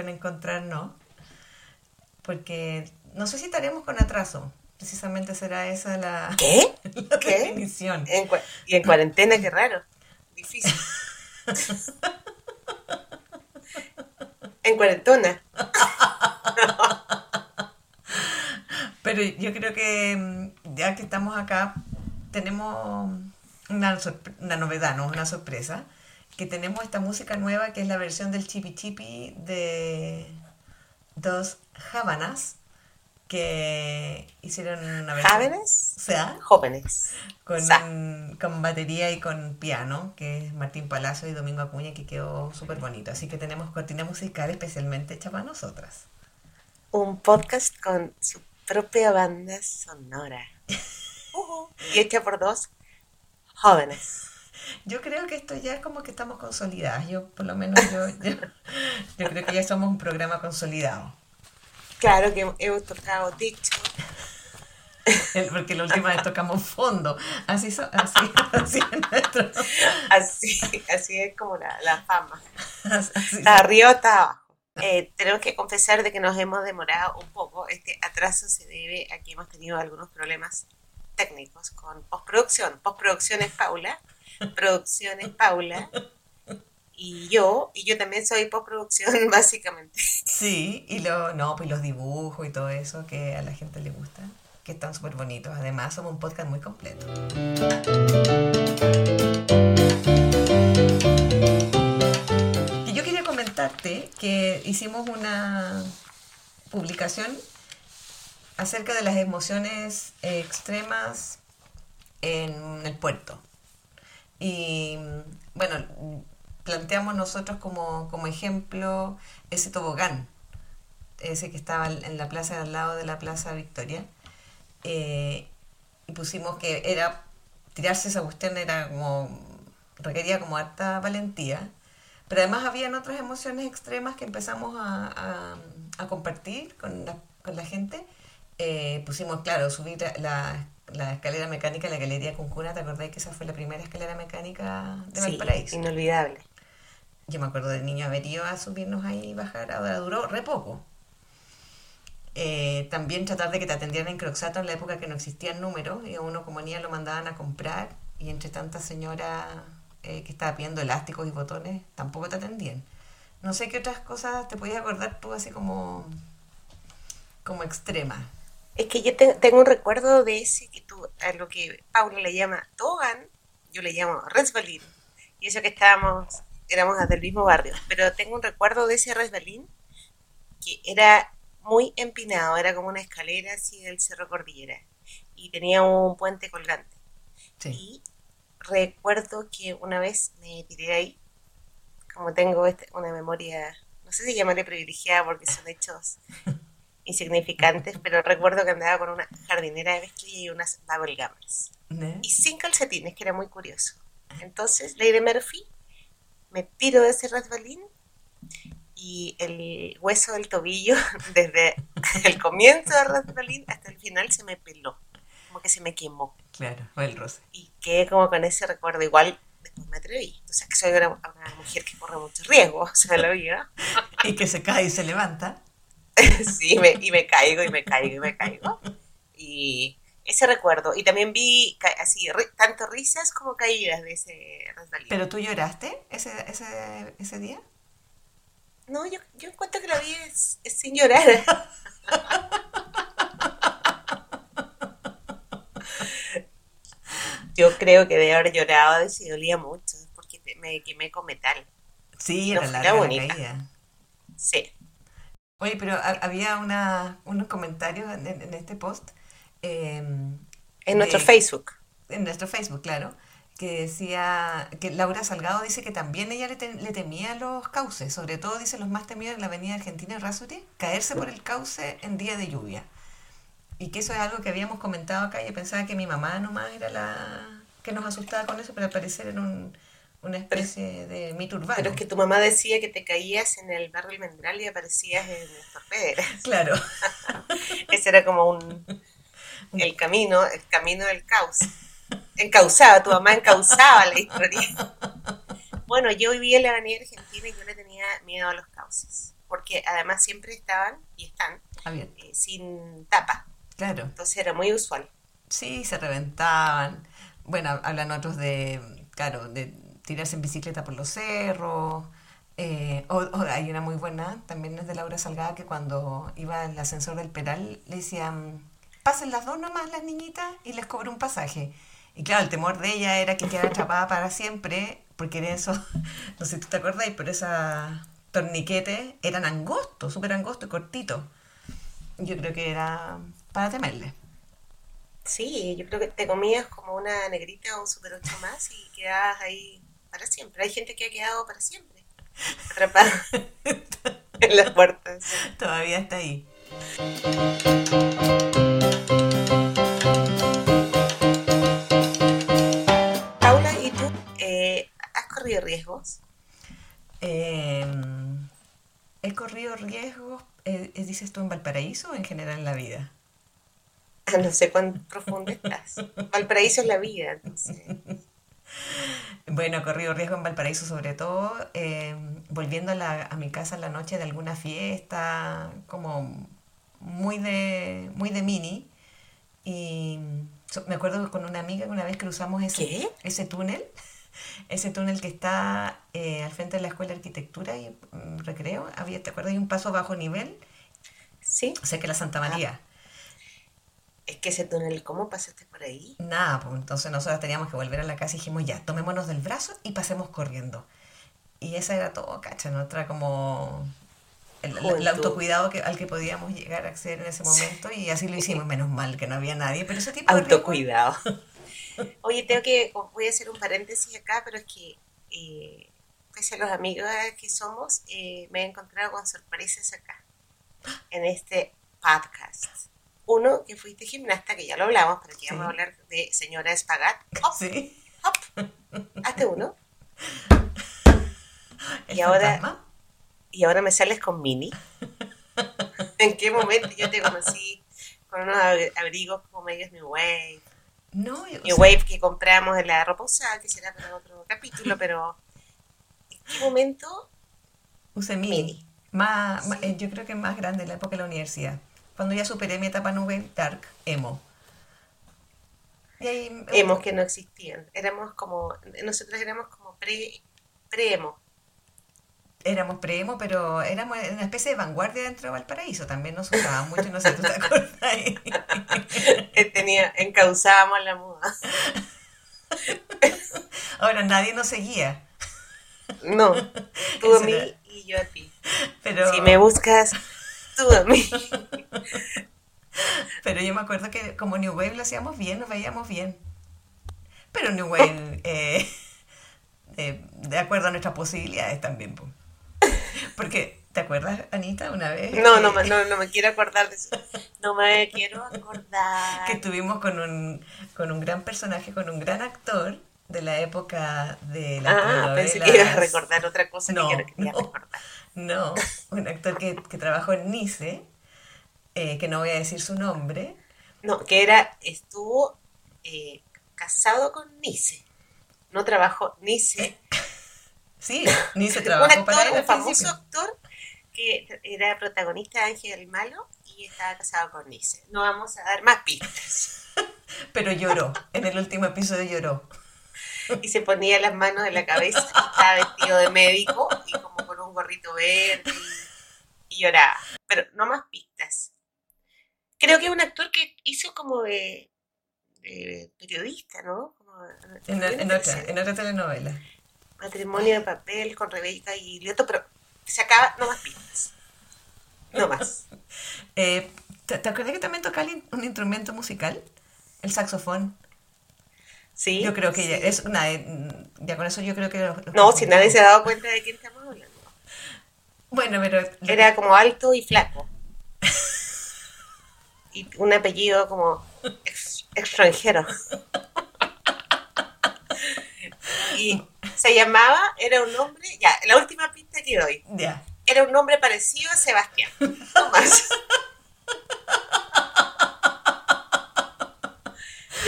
en encontrarnos, porque no sé si estaremos con atraso. Precisamente será esa la, ¿Qué? la ¿Qué? definición. En y en cuarentena, qué raro. Difícil. en cuarentona. Pero yo creo que mm, ya que estamos acá, tenemos una, una novedad, ¿no? Una sorpresa. Que tenemos esta música nueva que es la versión del Chipi Chipi de dos Habanas que hicieron una versión. Jóvenes. O sea, Jóvenes. con, con batería y con piano, que es Martín Palacio y Domingo Acuña, que quedó súper bonito. Así que tenemos cortina musical especialmente hecha para nosotras. Un podcast con su propia banda sonora. Ujú. Y hecha por dos jóvenes. Yo creo que esto ya es como que estamos consolidadas. Yo, por lo menos, yo, yo, yo creo que ya somos un programa consolidado. Claro que hemos tocado dicho. Porque la última vez tocamos fondo. Así, so- así, así es nuestro. Así, así es como la, la fama. Está arriba está abajo. Eh, tenemos que confesar de que nos hemos demorado un poco. Este atraso se debe a que hemos tenido algunos problemas técnicos con postproducción. Postproducción es Paula, producción es Paula y yo, y yo también soy postproducción básicamente. Sí, y lo, no, pues los dibujos y todo eso que a la gente le gusta, que están súper bonitos. Además, somos un podcast muy completo. Y yo quería comentarte que hicimos una publicación acerca de las emociones eh, extremas en el puerto. Y bueno, planteamos nosotros como, como ejemplo ese tobogán, ese que estaba en la plaza al lado de la Plaza Victoria. Eh, y pusimos que era tirarse esa cuestión era como requería como harta valentía pero además habían otras emociones extremas que empezamos a, a- a compartir con la, con la gente Eh, pusimos claro subir la, la- escalera mecánica de la galería Cuncuna ¿te acordás que esa fue la primera escalera mecánica de Sí, Valparaíso? inolvidable. Yo me acuerdo del niño haber ido a subirnos ahí y bajar, ahora duró re poco. Eh, también tratar de que te atendieran en Croxato en la época que no existían números y a uno como niña lo mandaban a comprar y entre tantas señoras eh, que estaba pidiendo elásticos y botones tampoco te atendían. No sé qué otras cosas te podías acordar tú así como, como extrema. Es que yo te- tengo un recuerdo de ese que tú, a lo que Paula le llama Togan, yo le llamo resbalín. Y eso que estábamos, éramos del mismo barrio. Pero tengo un recuerdo de ese resbalín que era muy empinado, era como una escalera así del Cerro Cordillera. Y tenía un puente colgante. Sí. Y recuerdo que una vez me tiré ahí, como tengo este- una memoria, no sé si llamarle privilegiada porque son hechos insignificantes, pero recuerdo que andaba con una jardinera de mezclilla y unas bubble gummers. ¿Ne? Y sin calcetines, que era muy curioso. Entonces, Lady Murphy, me tiro de ese resbalín y el hueso del tobillo, desde el comienzo del resbalín hasta el final, se me peló, como que se me quemó. Claro, fue el roce. Y quedé como con ese recuerdo. Igual después me atreví. O sea, que soy una, una mujer que corre mucho riesgo, o sea, la vida. Y que se cae y se levanta. sí, me- y me caigo, y me caigo, y me caigo. Y ese recuerdo. Y también vi así, ri- tanto risas como caídas de ese resbalín. ¿Pero tú lloraste ese, ese, ese día? No, yo, yo encuentro que la vida es, es sin llorar. Yo creo que de haber llorado si dolía mucho, porque me quemé con metal. Sí, No, era larga la bonita. caída. Sí. Oye, pero ha- había una, unos comentarios en, en este post. eh, En nuestro Facebook. En nuestro Facebook, claro. Que decía que Laura Salgado dice que también ella le, te- le temía los cauces. Sobre todo, dice, los más temidos en la avenida Argentina Rasuri, caerse por el cauce en día de lluvia. Y que eso es algo que habíamos comentado acá. Yo pensaba que mi mamá nomás era la que nos asustaba con eso, pero al parecer era un- una especie de mito urbano. Pero es que tu mamá decía que te caías en el barrio Almendral y aparecías en Torpedera. Claro. Ese era como un el camino, el camino del caos. Encauzaba, tu mamá encauzaba la historia. Bueno, yo vivía en la avenida Argentina y yo le tenía miedo a los cauces, porque además siempre estaban, y están, Ah, eh, sin tapa, Claro. entonces era muy usual. Sí, se reventaban. Bueno, hablan otros de, claro, de tirarse en bicicleta por los cerros. Eh, o, hay una muy buena, también es de Laura Salgada, que cuando iba al ascensor del Peral le decían, pasen las dos nomás las niñitas y les cobro un pasaje. Y claro, el temor de ella era que quedara atrapada para siempre, porque en eso, no sé si tú te acordáis, pero esos torniquetes eran angostos, súper angostos y cortitos. Yo creo que era para temerle. Sí, yo creo que te comías como una negrita o un super ocho más y quedabas ahí para siempre. Hay gente que ha quedado para siempre atrapada en las puertas. Todavía está ahí. Paula, ¿y tú eh, has corrido riesgos? Eh, he corrido riesgos, eh, eh, dices tú, en Valparaíso o en general en la vida. Ah, No sé cuán profundo estás. Valparaíso es la vida, entonces. Bueno, he corrido riesgo en Valparaíso sobre todo, eh, volviendo a, la- a mi casa en la noche de alguna fiesta, como muy de, muy de mini. Y so- me acuerdo que con una amiga que una vez cruzamos ese, ¿Qué? ese túnel, ese túnel que está eh, al frente de la Escuela de Arquitectura y mm, Recreo. Había, ¿te acuerdas? Hay un paso bajo nivel, Sí, o sea que la Santa María. Es que ese túnel, ¿cómo pasaste por ahí? Nada, pues entonces nosotros teníamos que volver a la casa y dijimos, ya, tomémonos del brazo y pasemos corriendo. Y esa era todo, cacha, nuestra como el, el- autocuidado que, al que podíamos llegar a acceder en ese momento y así lo hicimos, menos mal que no había nadie, pero ese tipo de riesgo- Autocuidado. Oye, tengo que, voy a hacer un paréntesis acá, pero es que, eh, pese a los amigos que somos, eh, me he encontrado con sorpresas acá, en este podcast. Uno, que fuiste gimnasta, que ya lo hablamos, pero que vamos a Sí. hablar de señora Espagat. Hop, Sí, hop. Hazte uno. el Y ahora-. Y ahora me sales con Mini. ¿En qué momento yo te conocí con unos ab- abrigos como medios New Wave? No, yo- o New sea, Wave que compramos en la ropa usada, que será para otro capítulo, pero ¿en qué momento? usé mini. Mini. Más, Sí. eh, yo creo que más grande en la época de la universidad. Cuando ya superé mi etapa nube dark, emo. Y ahí, Emos que no existían. Éramos como, nosotros éramos como pre, pre-emo. Éramos pre-emo, pero éramos una especie de vanguardia dentro de Valparaíso. También nos usaban mucho, no sé, ¿tú te acuerdas? Tenía, encauzábamos la moda. Ahora nadie nos seguía, No, tú a mí y yo a ti. pero, Si me buscas, tú a mí. pero yo me acuerdo que como New Wave lo hacíamos bien, nos veíamos bien. Pero New Wave, eh, eh, de acuerdo a nuestras posibilidades también. po. Porque, ¿te acuerdas, Anita, una vez? No, no, no, no me quiero acordar de eso. No me quiero acordar. que estuvimos con un, con un gran personaje, con un gran actor de la época de las Ah, pensé que ibas a recordar otra cosa No, que yo no quería no. recordar. No, un actor que, que trabajó en Nice, eh, que no voy a decir su nombre. No, que era, estuvo eh, casado con Nice. No trabajó Nice. Sí, Nice un trabajó para él actor, al un famoso actor que era protagonista de Ángel el Malo y estaba casado con Nice. No vamos a dar más pistas. Pero lloró, en el último episodio lloró. Y se ponía las manos en la cabeza, y estaba vestido de médico y como con un gorrito verde y, y lloraba. Pero no más pistas. Creo que es un actor que hizo como de, de periodista, ¿no? Como, En, en otra, en otra telenovela. Matrimonio de papel con Rebeca y Lioto, pero se acaba, no más pistas. No más. Eh, ¿te, te acuerdas que también tocaba un instrumento musical? El saxofón. Sí. Yo creo que sí. ya, es una, ya con eso yo creo que... los- los No, si nadie se ha dado cuenta de quién estamos hablando. Bueno, pero... Era como alto y flaco. Y un apellido como ex- extranjero. Y se llamaba, era un nombre, ya, la última pista que doy, Ya. era un nombre parecido a Sebastián. No más.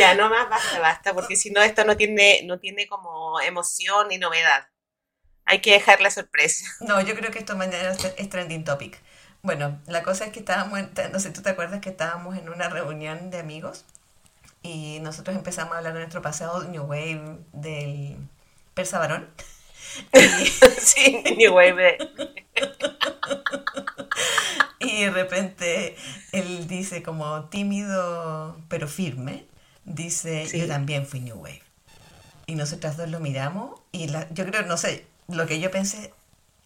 Ya, no más, basta, basta, porque si no esto no tiene, no tiene como emoción ni novedad. Hay que dejar la sorpresa. No, yo creo que esto mañana es trending topic. Bueno, la cosa es que estábamos, en- no sé, ¿tú te acuerdas que estábamos en una reunión de amigos? Y nosotros empezamos a hablar de nuestro pasado New Wave del Persa Varón. sí, New Wave. Y de repente él dice como tímido pero firme, dice, Sí. yo también fui New Wave. Y nosotras dos lo miramos y la- yo creo, no sé, lo que yo pensé,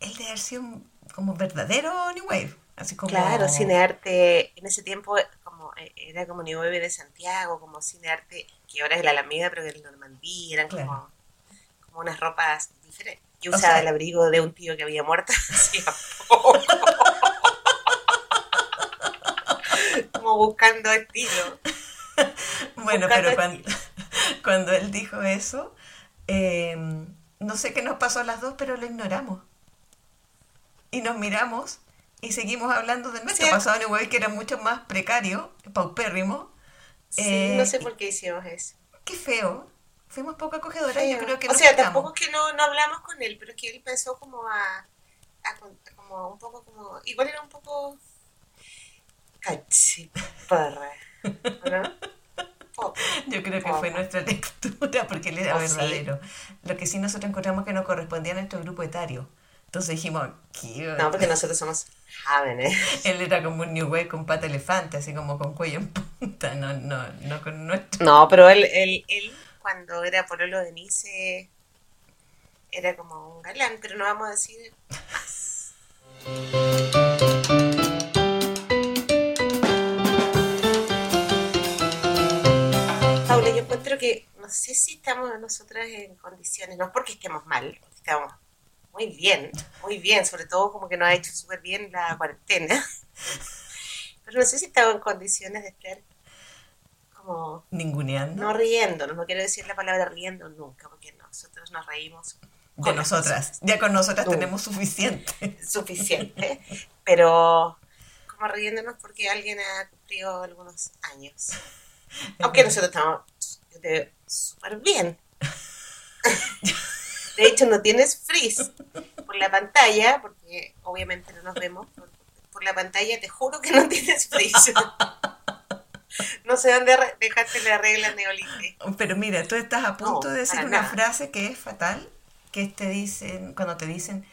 él de haber sido un- como verdadero New Wave. Así como... Claro, cinearte en ese tiempo como eh, era como New Wave de Santiago, como cinearte que ahora es la Alameda, pero que el Normandía, eran como, Claro. como unas ropas diferentes. Yo O usaba sea- el abrigo de un tío que había muerto hacía poco. como buscando estilo. Bueno, buscando pero cuando, cuando él dijo eso, eh, no sé qué nos pasó a las dos, pero lo ignoramos. Y nos miramos y seguimos hablando de nuestro Sí. pasado New Wave, que era mucho más precario, paupérrimo. Sí, Eh, no sé por qué hicimos eso. Qué feo. Fuimos poco acogedoras, yo creo que o no sea, tampoco es que no, no hablamos con él, pero es que él pensó como a, a como un poco como, igual era un poco cachiparra, Yo creo que fue nuestra lectura, porque él era Oh, sí. verdadero. Lo que sí nosotros encontramos que no correspondía a nuestro grupo etario. Entonces dijimos, ¿qué? No, porque nosotros somos jóvenes. Él era como un New Wave con pata elefante, así como con cuello en punta, no, no, no con nuestro. No, pero él, él, él cuando era pololo de Nice era como un galán, pero no vamos a decir más. Encuentro que no sé si estamos nosotras en condiciones, no es porque estemos mal, porque estamos muy bien, muy bien, sobre todo como que nos ha hecho súper bien la cuarentena, pero no sé si estamos en condiciones de estar como Ninguneando no riéndonos, no quiero decir la palabra riendo nunca, porque nosotros nos reímos con nosotras. Ya con nosotras No. tenemos suficiente. suficiente, pero como riéndonos porque alguien ha cumplido algunos años. Aunque nosotros estamos veo súper bien. De hecho, no tienes frizz por la pantalla, porque obviamente no nos vemos. Por, por la pantalla te juro que no tienes frizz. No sé dónde dejaste la regla neolítica. Pero mira, tú estás a punto No, de decir una nada. frase que es fatal, que te dicen, cuando te dicen,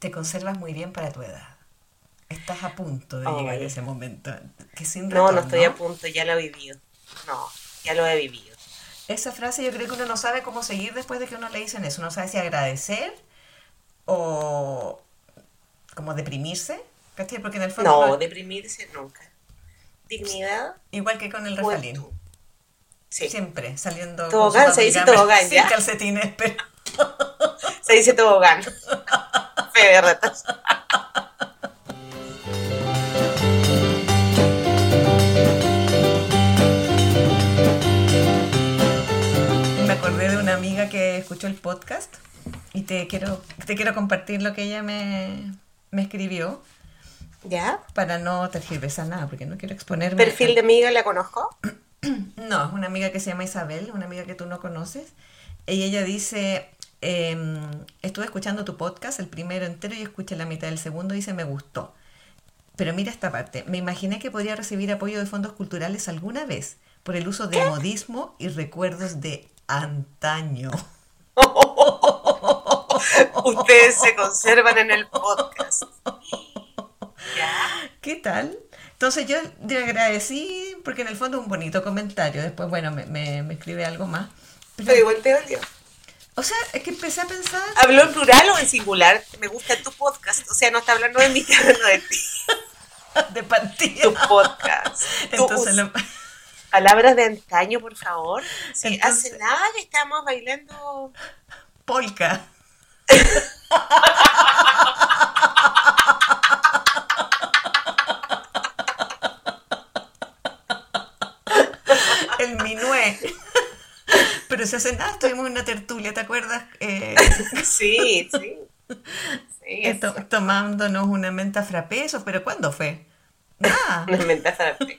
te conservas muy bien para tu edad. Estás a punto de Ay. llegar a ese momento. Que sin No, no retorno. estoy a punto, ya lo he vivido. No, ya lo he vivido. Esa frase yo creo que uno no sabe cómo seguir después de que uno le dicen eso. No sabe si agradecer o como deprimirse. ¿Cachai? Porque en el fondo, No, no- deprimirse nunca. Dignidad, igual que con el refalín. Sí, Siempre saliendo Tobogán, se dice tobogán, sin ¿ya? calcetines, pero se dice tobogán. Fe de escuchó el podcast y te quiero, te quiero compartir lo que ella me, me escribió ¿Ya? para no tergiversar nada, porque no quiero exponerme. Perfil de amiga la conozco. No, es una amiga que se llama Isabel, una amiga que tú no conoces. Y ella dice, em, estuve escuchando tu podcast, el primero entero, y escuché la mitad del segundo, y dice, me gustó. Pero mira esta parte, me imaginé que podría recibir apoyo de fondos culturales alguna vez por el uso de modismo y recuerdos de antaño. Ustedes se conservan en el podcast. ¿Ya? ¿Qué tal? Entonces yo le agradecí porque en el fondo un bonito comentario. Después, bueno, me, me, me escribe algo más. Pero igual te odio. O sea, es que empecé a pensar... ¿Habló en plural o en singular? Me gusta tu podcast. O sea, no está hablando de mí, está hablando de ti. de partida. Tu podcast. Entonces, lo- Palabras de antaño, por favor. Sí, Entonces- hace nada que estamos bailando. polka. El minué. Pero si hace nada estuvimos en una tertulia, ¿te acuerdas? Eh, Sí, sí. Tomándonos una menta frappé, eso, pero ¿cuándo fue? Nada. Inventaste la fe.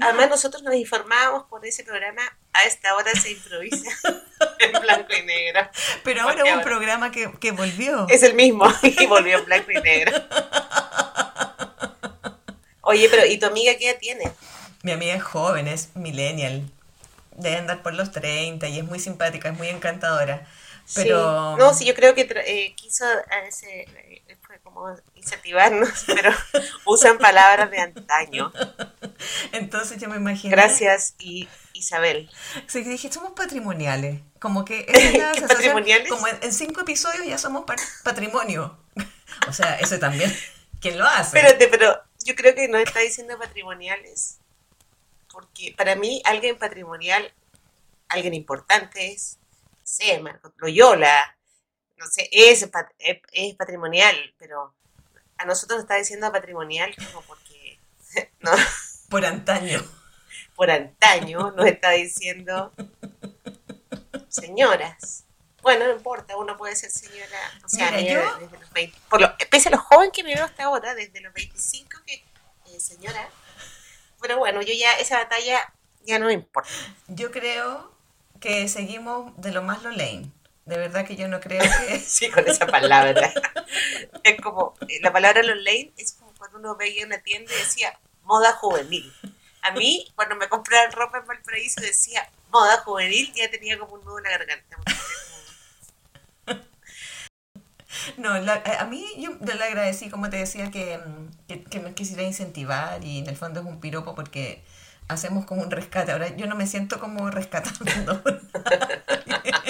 Además, nosotros nos informábamos por ese programa. A esta hora se improvisa. en blanco y negro. Pero ahora Porque un ahora- programa que, que volvió. Es el mismo y volvió en blanco y negro. Oye, pero ¿y tu amiga qué edad tiene? Mi amiga es joven, es millennial. Debe andar por los 30 y es muy simpática, es muy encantadora. Pero Sí. No, sí, yo creo que eh, quiso a ese, incentivarnos, pero usan palabras de antaño. entonces yo me imagino. Gracias, y Isabel. Sí, dije, somos patrimoniales. Como que esa es la ¿Qué sensación, patrimoniales? Como en, en cinco episodios ya somos pa- patrimonio. o sea, eso también. ¿Quién lo hace? Espérate, pero yo creo que no está diciendo patrimoniales. Porque para mí, alguien patrimonial, alguien importante es, Marco Loyola, no sé, es, pat- es, patrimonial, pero a nosotros nos está diciendo patrimonial como porque, no, Por antaño. por antaño nos está diciendo señoras. Bueno, no importa, uno puede ser señora, o sea, Mira, yo- desde los 20, por lo, pese a lo joven que me veo hasta ahora, desde los 25 que, eh, señora, pero bueno, yo ya, esa batalla ya no me importa. Yo creo que seguimos de lo más lo lane. De verdad que yo no creo que... Sí, con esa palabra. es como, eh, la palabra los lane es como cuando uno veía una tienda y decía moda juvenil. A mí, cuando me compraron ropa en Valparaíso, decía moda juvenil, ya tenía como un nudo en la garganta. No, la- a mí yo le agradecí, como te decía, que, mm, que, que nos quisiera incentivar y en el fondo es un piropo porque hacemos como un rescate. Ahora yo no me siento como rescatando.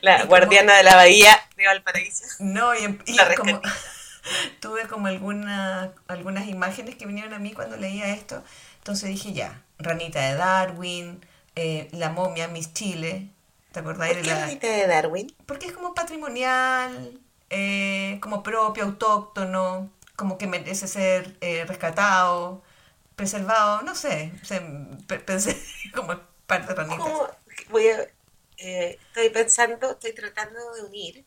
La Y como- guardiana de la bahía de Valparaíso. No, y, en- y La como tuve como alguna, algunas imágenes que vinieron a mí cuando leía esto, entonces dije ya, Ranita de Darwin, eh, la momia Miss Chile, ¿te acordáis ¿Por de la...? Rita de Darwin? Porque es como patrimonial, eh, como propio, autóctono, como que merece ser eh, rescatado, preservado, no sé, se- pe- pensé como parte de Ranita. ¿Cómo? Voy a, eh, estoy pensando, estoy tratando de unir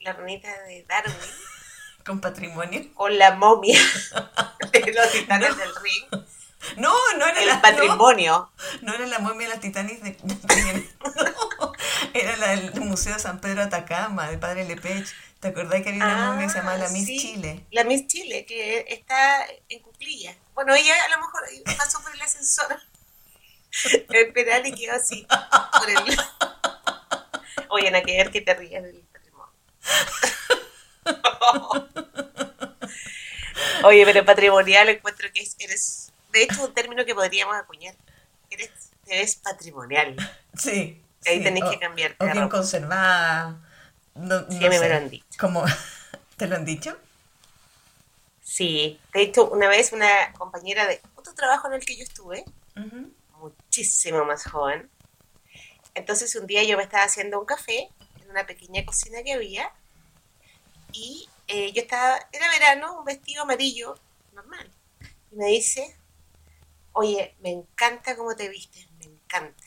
la ranita de Darwin Con patrimonio. con la momia de los titanes del ring, No, no era el la patrimonio. No era la momia de las Titanis de, no, era la del Museo de San Pedro de Atacama, del padre Lepech. ¿Te acordás que había una momia que se llamaba la Miss Ah, sí, Chile? La Miss Chile, que está en cuclilla. Bueno, ella a lo mejor pasó por el ascensor el penal y quedó así. Por el... Oye, Ana, que ver que te rías del patrimonio. Oye, pero patrimonial encuentro que es- eres, de hecho, un término que podríamos acuñar. Eres, te ves patrimonial. Sí. Ahí sí, tenés o- que cambiarte O bien ropa. conservada. No, no Sí, me lo han dicho. Como, ¿Te lo han dicho? Sí, de hecho, una vez una compañera de otro trabajo en el que yo estuve, muchísimo más joven. Entonces un día yo me estaba haciendo un café en una pequeña cocina que había y eh, yo estaba, era verano, un vestido amarillo normal. Y me dice, oye, me encanta cómo te vistes, me encanta.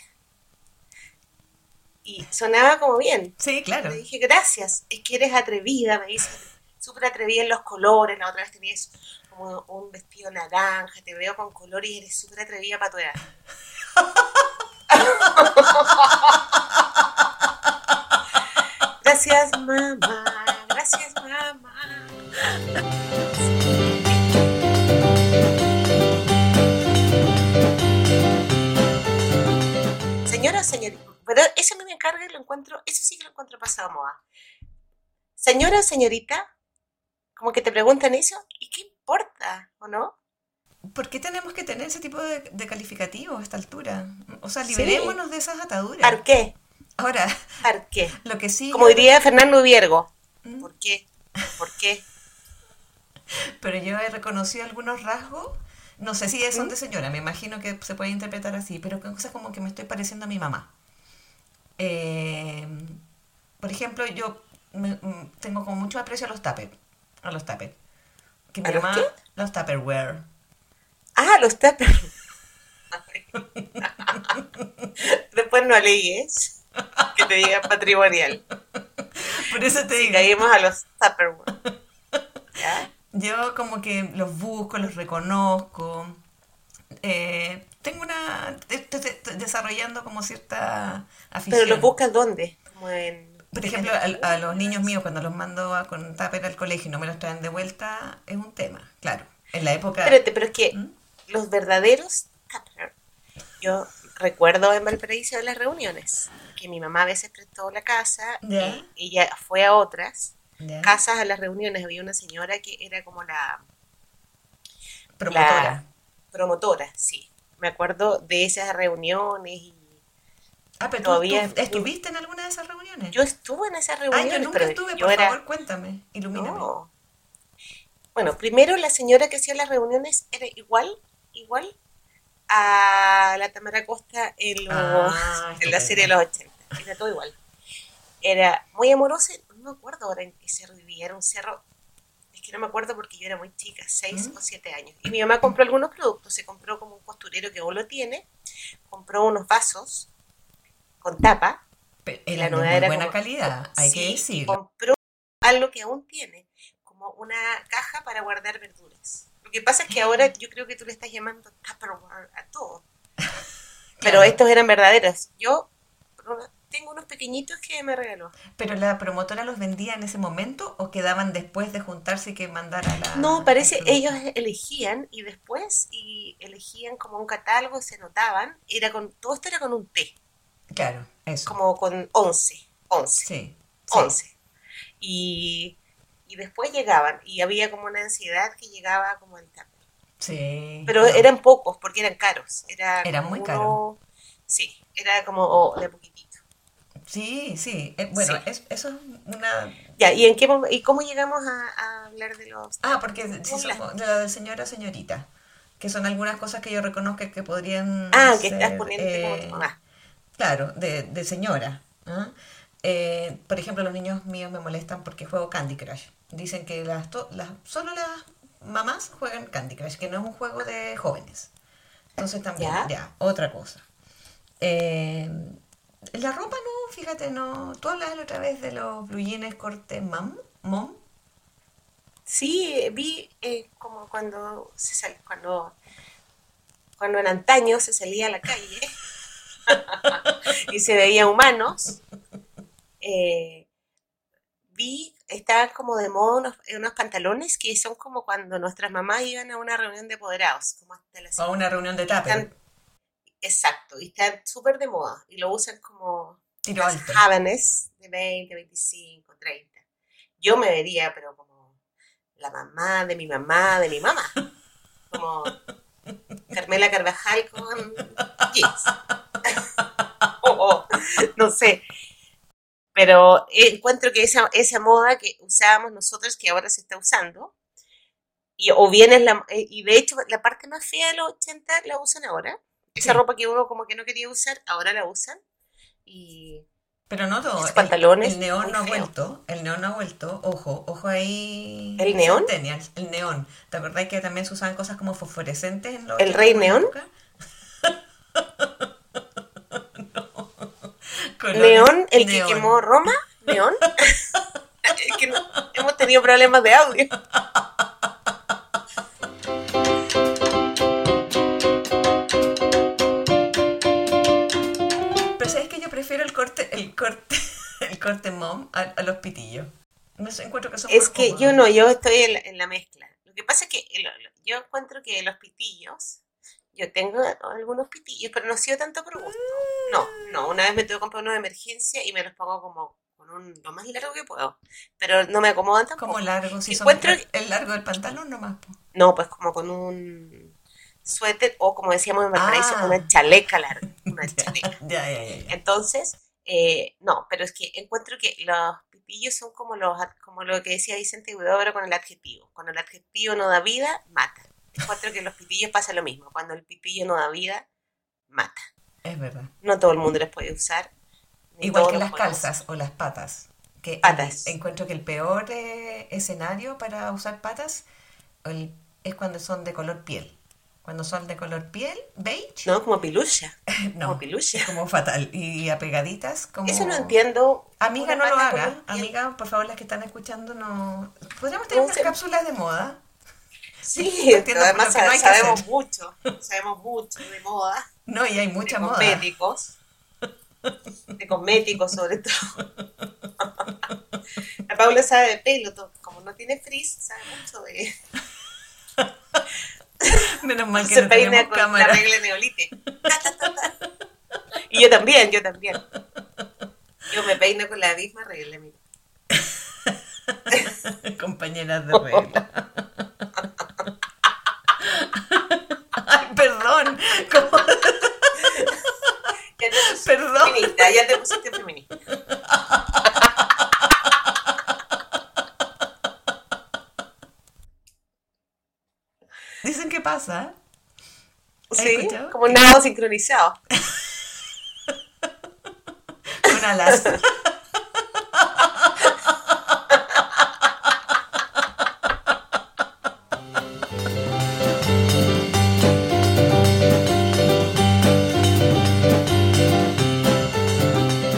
Y sonaba como bien. Sí, claro. Le dije, gracias, es que eres atrevida, me dice, súper atrevida en los colores, la otra vez tenías como un vestido naranja, te veo con color y eres súper atrevida para tu edad. Gracias, mamá, gracias, mamá. Señora señorita, pero no me encarga y lo encuentro, eso sí que lo encuentro pasado moda. Señora señorita, como que te preguntan eso, ¿y qué importa? ¿O no? ¿Por qué tenemos que tener ese tipo de, de calificativos a esta altura? O sea, Sí. liberémonos de esas ataduras. ¿Por qué? Ahora, ¿Por qué? lo que sí... Como yo- diría Fernando Viergo. ¿Mm? ¿Por qué? ¿Por qué? Pero yo he reconocido algunos rasgos, no sé si son de señora, me imagino que se puede interpretar así, pero cosas como que me estoy pareciendo a mi mamá. Eh, por ejemplo, yo me- mm, tengo como mucho aprecio a los tuppers, a los tuppers. Que mi ¿A los mamá, los tupperware. Ah, los tuppers. Después no leyes que te diga patrimonial. Por eso te digo, caímos a los Tupperware. Yo como que los busco, los reconozco. Eh, tengo una... Estoy desarrollando como cierta afición. ¿Pero los buscas dónde? Como en... Por ejemplo, a, a, los niños míos cuando los mando a, con tupper al colegio y no me los traen de vuelta, es un tema, claro. En la época... Espérate, pero es que ¿Mm? Los verdaderos tupper, yo recuerdo en Valparaíso de las reuniones, que mi mamá a veces prestó la casa y ella fue a otras casas a las reuniones. Había una señora que era como la Promotora. la promotora, sí. Me acuerdo de esas reuniones y Ah, pero todavía- tú, tú estuviste en alguna de esas reuniones. yo estuve en esas ah, reuniones, yo nunca pero estuve, yo por era favor, cuéntame, ilumíname. No. Bueno, primero la señora que hacía las reuniones era igual, igual a la Tamara Costa en, los- Ah, en la serie de los 80. Era todo igual. Era muy amorosa, no me acuerdo ahora en qué cerro vivía, era un cerro, es que no me acuerdo porque yo era muy chica, 6 ¿Mm? o 7 años. Y mi mamá compró algunos productos, se compró como un costurero que vos lo tiene, compró unos vasos con tapa, Pero y era la de novedad muy era buena como- calidad, hay que Sí, decirlo. compró algo que aún tiene, como una caja para guardar verduras. Lo que pasa es que ahora yo creo que tú le estás llamando Tupperware a todo. Pero Claro. estos eran verdaderos. Yo tengo unos pequeñitos que me regaló. ¿Pero la promotora los vendía en ese momento o quedaban después de juntarse y que mandara la... No, parece producto? ellos elegían y después y elegían como un catálogo, se notaban, era con todo esto era con un T, Claro, eso. como con 11, 11. Sí. sí. 11. Y, y después llegaban, y había como una ansiedad que llegaba como al tupper. Sí. Pero no. eran pocos, porque eran caros. Era Eran como muy caros. Sí, era como oh, de poquitito. Sí, sí. eh, bueno, Sí. es- eso es una... Ya, ¿y en qué y cómo llegamos a, a hablar de los Ah, porque somos de la de señora señorita, que son algunas cosas que yo reconozco que podrían Ah, que estás como eh, tu mamá. Claro, de, de señora. ¿ah? Eh, por ejemplo, los niños míos me molestan porque juego Candy Crush. Dicen que las, to- las solo las mamás juegan Candy Crush, que no es un juego de jóvenes. Entonces también, Ya. ya, otra cosa. Eh, la ropa no, fíjate, no. Tú hablabas la otra vez de los blue jeans corte mom, mom. Sí, vi eh, como cuando se sal- cuando cuando en antaño se salía a la calle y se veía humanos. Eh, vi estaban como de moda unos, unos pantalones que son como cuando nuestras mamás iban a una reunión de apoderados, como hasta las O a una reunión de. Están- Exacto, y están súper de moda y lo usan como Tiro las alto. jóvenes de 20, 25, 30. Yo me vería, pero como la mamá de mi mamá de mi mamá. Como Carmela Carvajal con jeans. O- o, no sé. Pero encuentro que esa, esa moda que usábamos nosotros, que ahora se está usando, y, o bien es la, eh, y de hecho la parte más fea de los 80 la usan ahora. Esa Sí. ropa que uno como que no quería usar, ahora la usan. Y Pero no todo. El- pantalones, El, neón no ha vuelto. El neón no ha vuelto. Ojo, ojo ahí. ¿El neón? El neón. ¿Te acordás que también se usaban cosas como fosforescentes en los ¿El 80 rey neón? época? Colores Neón, el que quemó Roma, Neón. es que no- hemos tenido problemas de audio. Pero sabes que yo prefiero el corte, el corte, el corte mom a, a los pitillos. No sé, encuentro que son Es que cómodos. yo no, yo estoy en la, en la mezcla. Lo que pasa es que el- yo encuentro que los pitillos, yo tengo algunos pitillos, pero no ha sido tanto por gusto. No, no, una vez me tuve que comprar unos de emergencia y me los pongo como con un, lo más largo que puedo. Pero no me acomodan tampoco. Como largo, si son Encuentro el, el largo del pantalón nomás. po. No, pues como con un suéter o como decíamos en Valparaíso, Ah. una chaleca larga. Una chaleca. ya, ya, ya. Entonces, eh, no, pero es que encuentro que los pipillos son como, los, como lo que decía Vicente Huidobro con el adjetivo. Cuando el adjetivo no da vida, mata. Encuentro que los pipillos pasa lo mismo. Cuando el pipillo no da vida, mata. Es verdad. No todo el mundo los puede usar. Igual que las calzas o las patas. Que Patas. encuentro que el peor eh, escenario para usar patas el- es cuando son de color piel. Cuando son de color piel, beige, No, como pilucha. no, Como pilucha. es como fatal. Y apegaditas, como... Eso no entiendo. Amiga, no lo haga. Amiga, por favor, las que están escuchando, no... Podríamos tener No unas sé. cápsulas de moda. Sí, Entiendo además lo que no hay que sabemos mucho, sabemos mucho de moda, No, y hay de mucha moda. cosméticos, de cosméticos sobre todo. La Paula sabe de pelo, como no tiene frizz, sabe mucho de... Menos mal que Se no peina con cámara. la regla neolite. Y yo también, yo también. Yo me peino con la misma regla, mira. Compañeras de regla. Ay, perdón. ¿Cómo? Ya te pusiste Perdón. feminista, ya te pusiste feminista. Dicen que pasa. ¿Has Sí, escuchado? Como nado sincronizado. Con alas.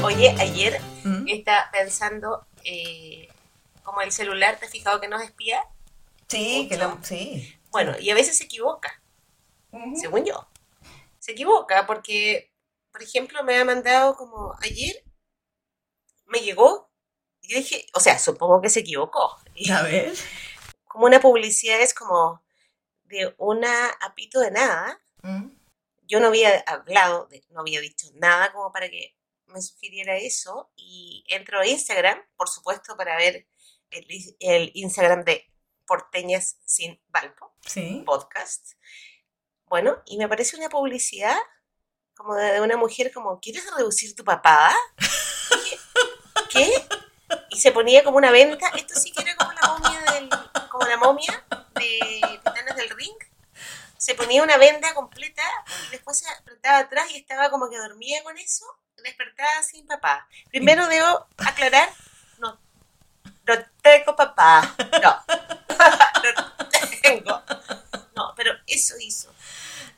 Oye, ayer ¿Mm? estaba pensando, eh, como el celular, ¿te has fijado que nos espía? Sí, que lo, sí. Bueno, y a veces se equivoca, según yo. Se equivoca porque, por ejemplo, me ha mandado como ayer, me llegó, y yo dije, o sea, supongo que se equivocó. Y A ver. como una publicidad es como de una apito de nada. ¿Mm? Yo no había hablado, de- no había dicho nada como para que me sugiriera eso. Y entro a Instagram, por supuesto, para ver el Instagram de Porteñas sin Valpo, Sí. podcast. Bueno, y me aparece una publicidad como de, una mujer como, ¿quieres reducir tu papada? ¿Qué? Y se ponía como una venta. Esto sí que era como la momia del, como la momia de Titanes del Ring. Se ponía una venda completa y después se apretaba atrás y estaba como que dormía con eso, despertaba sin papá. Primero debo aclarar, no, no tengo papá, no tengo, no, pero eso hizo.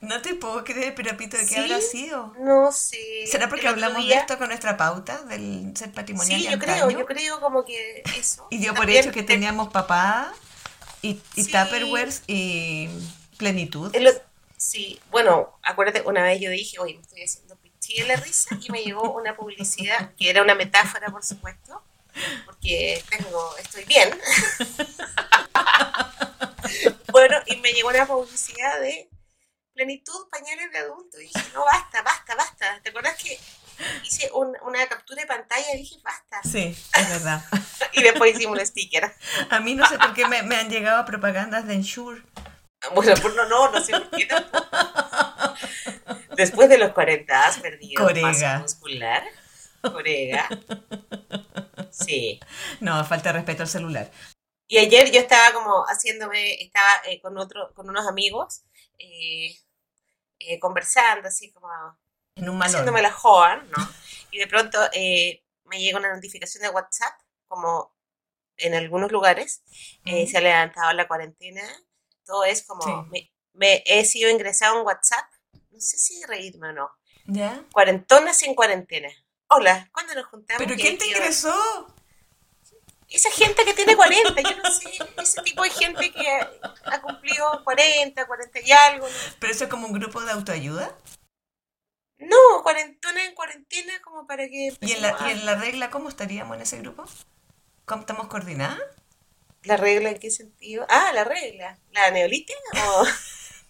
No te puedo creer, pero Pito, ¿de qué Sí. habrá sido? No sé. ¿Será porque hablamos de esto con nuestra pauta del ser patrimonial Sí, yo creo, yo creo como que eso. Y dio por hecho que te- teníamos papada y, y Sí. Tupperwares y plenitud. el sí, bueno, acuérdate, una vez yo dije, oye, me estoy haciendo pichí de la risa y me llegó una publicidad, que era una metáfora, por supuesto, porque tengo, estoy bien. bueno, y me llegó una publicidad de plenitud, pañales de adulto. Y dije, no, basta, basta, basta. ¿Te acuerdas que hice un- una captura de pantalla y dije, basta? Sí, es verdad. Y después hicimos un sticker. A mí no sé por qué me, me han llegado propagandas de Ensure. Bueno, pues no, no, no sé por qué tampoco. Después de los 40 has perdido Corega. masa muscular. Corega. Sí. No, falta de respeto al celular. Y ayer yo estaba como haciéndome, estaba eh, con otro, con unos amigos, eh, eh, conversando, así como En un haciéndome la joven, ¿no? Y de pronto eh, me llega una notificación de WhatsApp, como en algunos lugares, eh, Ujú. se ha levantado la cuarentena, todo es como, Sí. me, me he sido ingresado en WhatsApp, no sé si reírme o no, ¿Ya? cuarentonas sin cuarentena. Hola, ¿cuándo nos juntamos? ¿Pero quién te ingresó? Esa gente que tiene 40, yo no sé, ese tipo de gente que ha cumplido 40, 40 y algo. ¿no? ¿Pero eso es como un grupo de autoayuda? No, cuarentona en cuarentena como para que... ¿Y en, la, empecemos ¿Y en la regla cómo estaríamos en ese grupo? ¿Cómo estamos coordinadas? ¿La regla en qué sentido? Ah, la regla. ¿La neolite? O...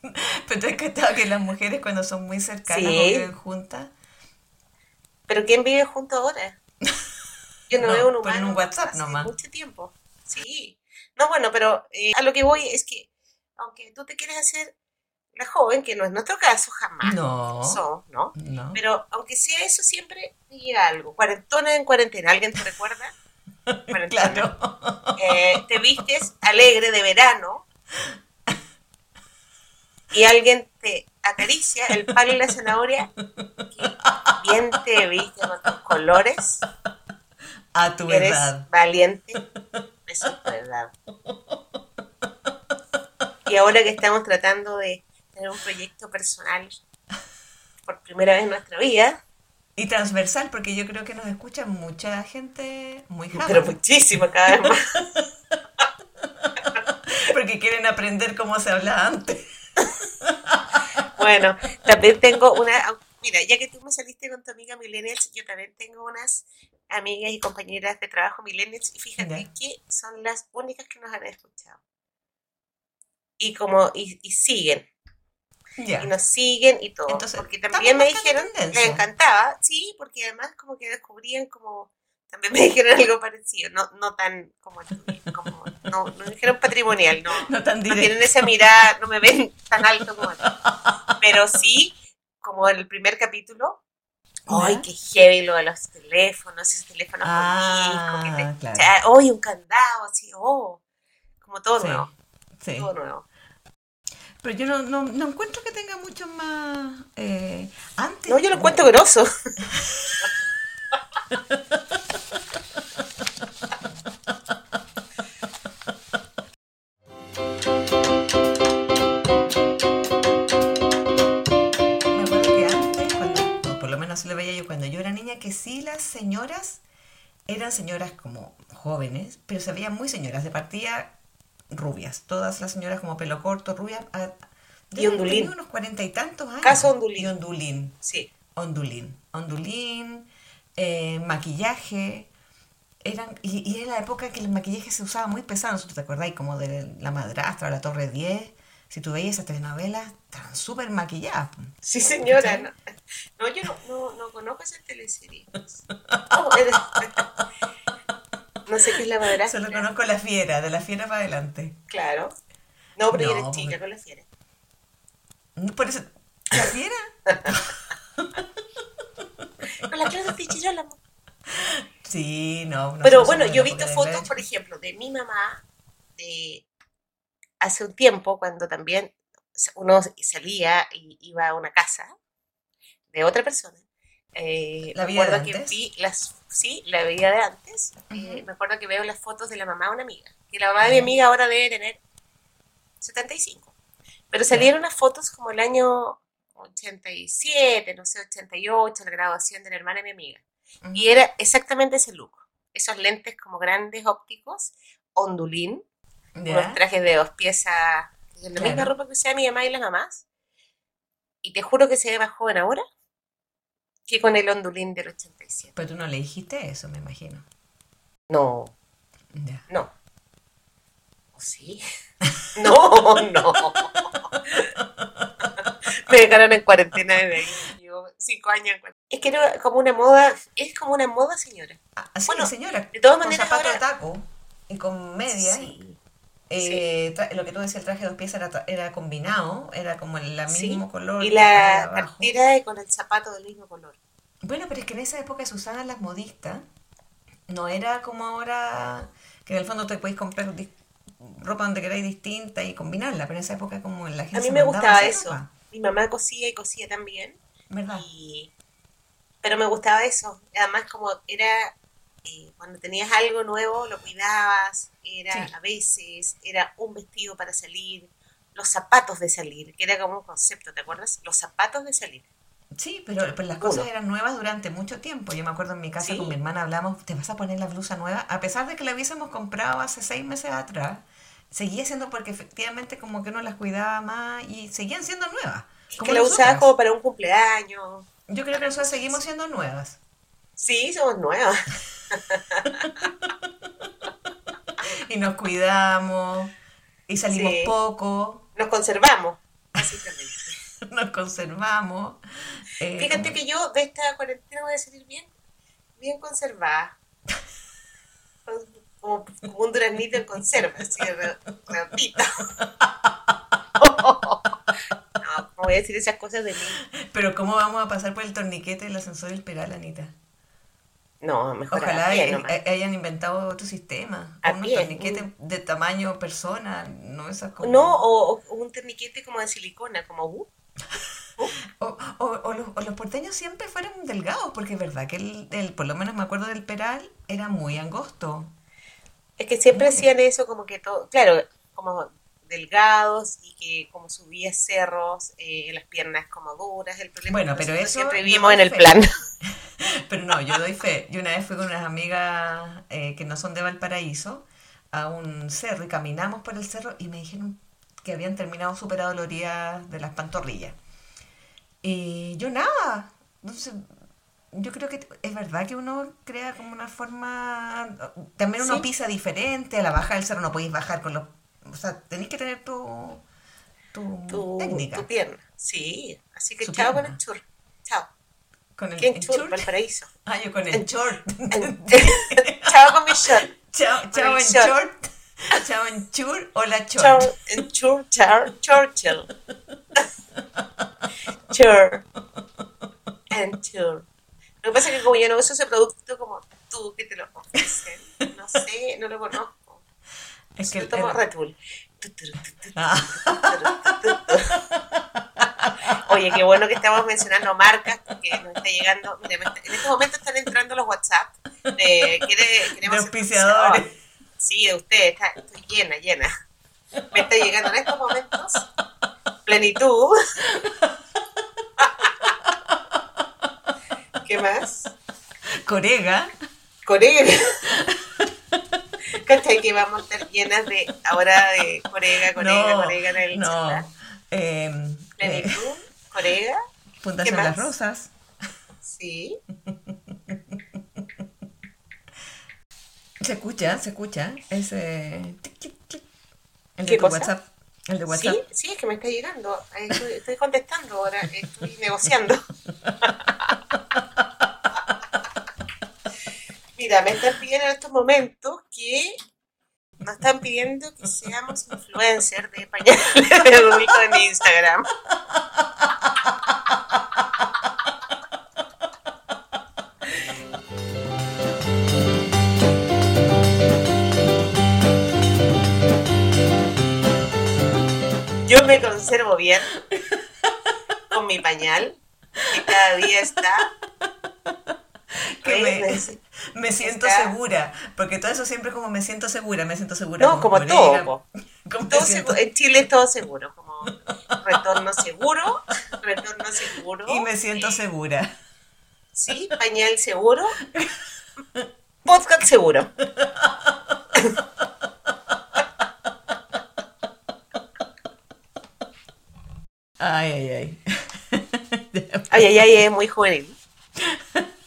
Pero te has cachado que las mujeres cuando son muy cercanas Sí. viven juntas, ¿Pero quién vive junto ahora? Yo no, No, veo un pero en humano un WhatsApp hace nomás. mucho tiempo. Sí. No, bueno, pero eh, a lo que voy es que, aunque tú te quieres hacer la joven, que no es nuestro caso, jamás. no. Somos, ¿no? No. Pero aunque sea eso, siempre llega algo. Cuarentona en cuarentena, ¿alguien te recuerda? Cuarentona. Claro. Eh, te vistes alegre de verano y alguien te acaricia el palo y la zanahoria que bien te viste con tus colores, A tu eres edad. valiente, eso es verdad. Y ahora que estamos tratando de tener un proyecto personal por primera vez en nuestra vida, Y transversal, porque yo creo que nos escucha mucha gente muy pero joven. muchísimo cada vez más. Porque Porque quieren aprender cómo se hablaba antes. Bueno, también tengo una. Mira, ya que tú me saliste con tu amiga Millennials, yo también tengo unas amigas y compañeras de trabajo Millennials y fíjate que son las únicas que nos han escuchado. Y como, y, y siguen, y nos siguen y todo. Entonces, porque también me dijeron, les encantaba, sí, porque además como que descubrían como, también me dijeron algo parecido, no, no tan como como, no, no me dijeron patrimonial, no, No tan no tienen esa mirada, no me ven tan alto como. Pero sí, como en el primer capítulo, ¡ay, qué heavy lo de los teléfonos, esos teléfonos Ah, con disco! Que te, claro. ¡ay, un candado! Así, ¡oh! Como todo Sí, nuevo, sí. todo nuevo. Pero yo no, no, no encuentro que tenga mucho más. eh, antes. No, yo lo encuentro grosso. que sí las señoras eran señoras como jóvenes, pero se veían muy señoras, de partida rubias. Todas las señoras como pelo corto, rubias. a- Y deben ondulín. unos cuarenta y tantos años. Caso ondulín. Y ondulín. Sí. ondulín. Ondulín, eh, maquillaje. Eran, y, y era la época que el maquillaje se usaba muy pesado, ¿no te acordáis? Como de La Madrastra, La Torre 10. Si tú veías esas telenovelas, estaban súper maquilladas. po. Sí, señora. No, no, yo no, no, no conozco esa teleserie. No, no sé qué es la madrastra. Solo conozco La Fiera, de La Fiera para adelante. Claro. No, pero yo No, era chica porque- con la fiera. Por eso, ¿La Fiera? Con la clase de chirola. mo. Sí, no. Pero nosotros bueno, yo he visto fotos, por ejemplo, de mi mamá de hace un tiempo, cuando también uno salía y iba a una casa de otra persona. Eh, ¿La me vida de acuerdo que antes? vi las, sí, la vida de antes. eh, Ujú. me acuerdo que veo las fotos de la mamá de una amiga. Que la mamá de mi amiga ahora debe tener 75. Pero salieron unas fotos como el año 87, no sé, 88, la graduación de la hermana de mi amiga. Y era exactamente ese look. Esos lentes como grandes ópticos, ondulín, unos ¿Ya? trajes de dos piezas, la Claro. misma ropa que usaba mi mamá y las mamás. Y te juro que se ve más joven ahora que con el ondulín del 87. Pero tú no le dijiste eso, me imagino. No, Ya. no. ¿O sí? No, no. Me dejaron en cuarentena desde ahí. Llevo cinco años en cuarentena. Es que era como una moda, es como una moda, señora. Ah, sí, Bueno, señora. de todas con maneras zapato ahora- de taco y con media. Sí. Eh, Lo que tú decías, el traje de dos piezas era, era combinado, era como el Sí. mismo color. Y la cartera con el zapato del mismo color. Bueno, pero es que en esa época se usaban las modistas. No era como ahora, que en el fondo te podéis comprar ropa donde queráis distinta y combinarla, pero en esa época como la gente A mí me gustaba eso. ropa, Mi mamá cosía y cosía también. ¿Verdad? Y... Pero me gustaba eso. Además, como era eh, cuando tenías algo nuevo, lo cuidabas. Era Sí. a veces, era un vestido para salir, los zapatos de salir, que era como un concepto, ¿te acuerdas? Los zapatos de salir. Sí, pero, pero las cosas eran nuevas durante mucho tiempo. Yo me acuerdo en mi casa Sí. con mi hermana hablamos, ¿te vas a poner la blusa nueva? A pesar de que la hubiésemos comprado hace seis meses atrás, seguía siendo porque efectivamente como que uno las cuidaba más y seguían siendo nuevas. como que la nosotras. usabas como para un cumpleaños. Yo creo que nosotros seguimos siendo nuevas. Sí, somos nuevas. Y nos cuidamos y salimos Sí. poco, Nos conservamos, básicamente. nos conservamos. eh, Fíjate que yo de esta cuarentena voy a salir bien, bien conservada. Como, como un duraznito en conserva, así, re- redondito. No, no voy a decir esas cosas de mí. Pero ¿cómo vamos a pasar por el torniquete del ascensor del Peral, Anita? No, mejor Ojalá a pie hay- nomás. hay- hayan inventado otro sistema. A unos pie, torniquetes de tamaño persona, no esas como... No, o, o un terniquete como de silicona, como uh, O, o- o los, o los porteños siempre fueron delgados, porque es verdad que el, el- por lo menos me acuerdo del Peral, era muy angosto. Es que siempre Muy hacían eso como que todo, claro, como delgados y que como subía cerros, eh, las piernas como duras, el problema Bueno, pero eso siempre vivimos en el plan. Pero no, yo doy fe. Yo una vez fui con unas amigas eh, que no son de Valparaíso a un cerro y caminamos por el cerro y me dijeron que habían terminado súper adoloridas de las pantorrillas. Y yo nada. Entonces, yo creo que es verdad que uno crea como una forma. También uno Sí. pisa diferente. A la baja del cerro no podéis bajar con los. O sea, tenéis que tener tu. tu, Tu, técnica. tu pierna. Sí. Así que Su chao con pierna. Con el ¿Quién el chur? short. Valparaíso. Ah, yo con el short. chao con mi short. chao, en short. short. Chao en chur. Hola short. Chao en chur, chao, Churchill. Chur. And chur. Lo que pasa es que como yo no uso ese producto como tú que te lo ofrecen, no sé, no lo conozco. Es que Yo tomo el- Red Bull. Ah, Oye, qué bueno que estamos mencionando marcas porque nos está llegando. Mira, me está- en este momento están entrando los WhatsApp de, De auspiciadores. auspiciadores. Sí, de ustedes, está, estoy llena, llena. Me está llegando en estos momentos plenitud. ¿Qué más? Corega. Corega. ¿Cachai? Que vamos a estar llenas de ahora de corega, corega, no, corega en el no. Eh, eh, Plenitud, corega, Fundación ¿Qué Las? Rosas. sí. Se escucha, se escucha. Ese. El de ¿Qué tu cosa? WhatsApp. El de WhatsApp. Sí, sí, es que me está llegando. Eh, Estoy, estoy contestando ahora, estoy negociando. Mira, me están pidiendo en estos momentos que nos están pidiendo que seamos influencers de pañales de Rubico en Instagram. Yo me conservo bien con mi pañal, que cada día está. Que me, Pues, me siento está- segura. Porque todo eso siempre es como me siento segura. Me siento segura. No, como Corega, todo. como Todo siento- en Chile es todo seguro, como retorno seguro, retorno seguro. Y me siento segura. Sí, pañal seguro, podcast seguro. Ay, ay, ay. Ay, ay, ay, es muy juvenil.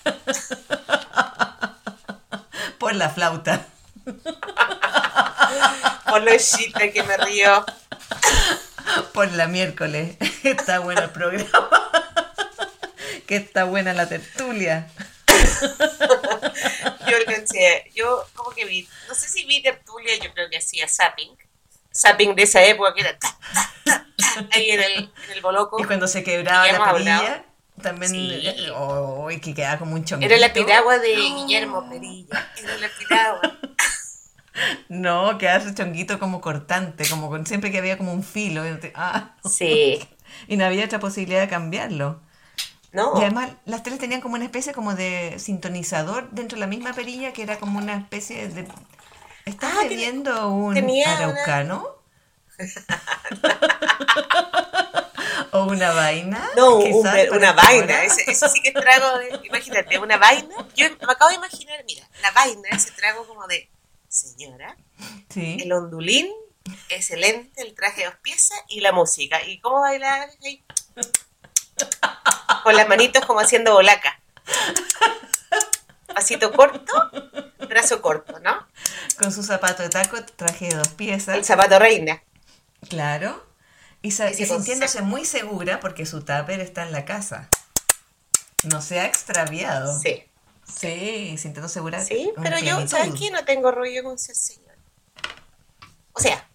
Por la flauta. Por lo chiste que me río. Por la miércoles. Está bueno el programa. Que está buena la tertulia. Yo alcancé, yo como que vi, no sé si vi tertulia, yo creo que hacía zapping. Zapping de esa época que era ta, ta, ta, ta, ahí en el, en el boloco. Y cuando se quebraba la perilla, hablado. También. Sí. eh, oh, y que quedaba como un chonguito. Era la piragua de Guillermo Perilla. Era la piragua. No, quedaba ese chonguito como cortante, como con, siempre que había como un filo. ah, Sí. y no había otra posibilidad de cambiarlo. No. Y además las teles tenían como una especie como de sintonizador dentro de la misma perilla que era como una especie de... ¿Estás Ah, bebiendo un una- araucano? ¿O una vaina? No, un una vaina. Ese, ese sí que trago de. Imagínate, una vaina. Yo me acabo de imaginar, mira, la vaina, ese trago como de. Señora, Sí. el ondulín, excelente, el traje de dos piezas y la música. ¿Y cómo bailar ahí? Con las manitos como haciendo bolaca. Pasito corto, brazo corto, ¿no? Con su zapato de taco, traje de dos piezas. El zapato reina. Claro. Y, sintiéndose muy segura porque su tupper está en la casa. No se ha extraviado. Sí. Sí, sintiendo segura. Sí, pero yo, plenitud. ¿sabes qué? No tengo rollo con ser señor. O sea,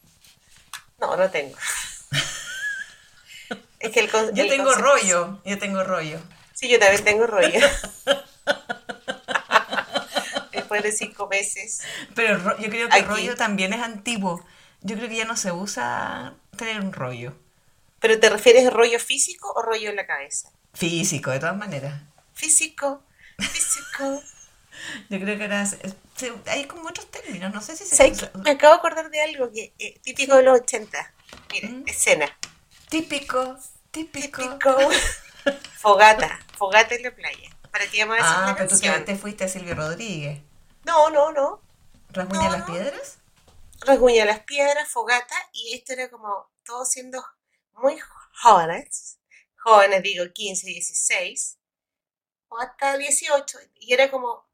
no, no tengo. Es que el con- Yo el tengo rollo, yo tengo rollo. Sí, yo también tengo rollo. Después de cinco meses. Pero ro- yo creo que Aquí. rollo también es antiguo. Yo creo que ya no se usa tener un rollo. ¿Pero te refieres rollo físico o rollo en la cabeza? Físico, de todas maneras. Físico, físico. Yo creo que ahora se- hay como otros términos, no sé si se ¿Sabes usa-? Me acabo de acordar de algo que eh, típico de los 80. Mire, ¿Mm? escena. Típico, típico. Típico. Fogata. Fogata en la playa. ¿Para qué vamos a decir Ah, pero tú te, canción? te fuiste a Silvio Rodríguez. No, no, no. ¿Rasguña No, las no. piedras? Rasguña las piedras, fogata, y esto era como todos siendo muy jóvenes, jóvenes digo 15, 16, o hasta 18, y era como,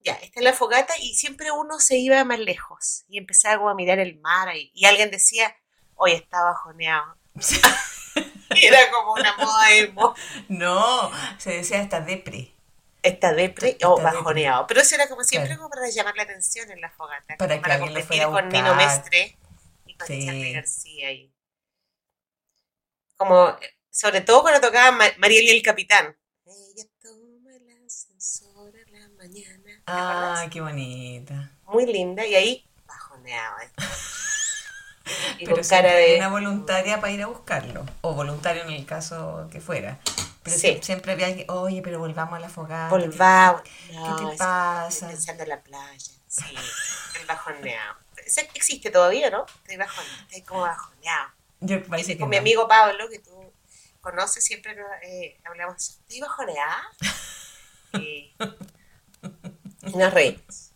ya, esta es la fogata, y siempre uno se iba más lejos, y empezaba como a mirar el mar, y, y alguien decía, hoy está bajoneado. era como una moda emo. No, se decía hasta depre. Está depre o bajoneado. Pero eso era como siempre Claro. como para llamar la atención en la fogata. Para que lo competir fuera a con Nino. Mestre y con Sí. García. Y... Como, sobre todo cuando tocaba Ma- Mariel y el Capitán. Ella toma el ascensor a la mañana. Ah, qué bonita. Muy linda y ahí bajoneaba. ¿eh? Y Pero con cara de... una voluntaria para ir a buscarlo. O voluntario en el caso que fuera. Pero Sí. sie- siempre había alguien, oye, pero volvamos a la fogata. Volvamos. ¿Qué No, te pasa? Pensando en la playa. Sí, el bajoneado. Existe todavía, ¿no? Estoy bajoneado. Estoy como bajoneado. Yo parece que con mi amigo Pablo, que tú conoces, siempre eh, hablamos, ¿estoy bajoneada? Y nos reímos.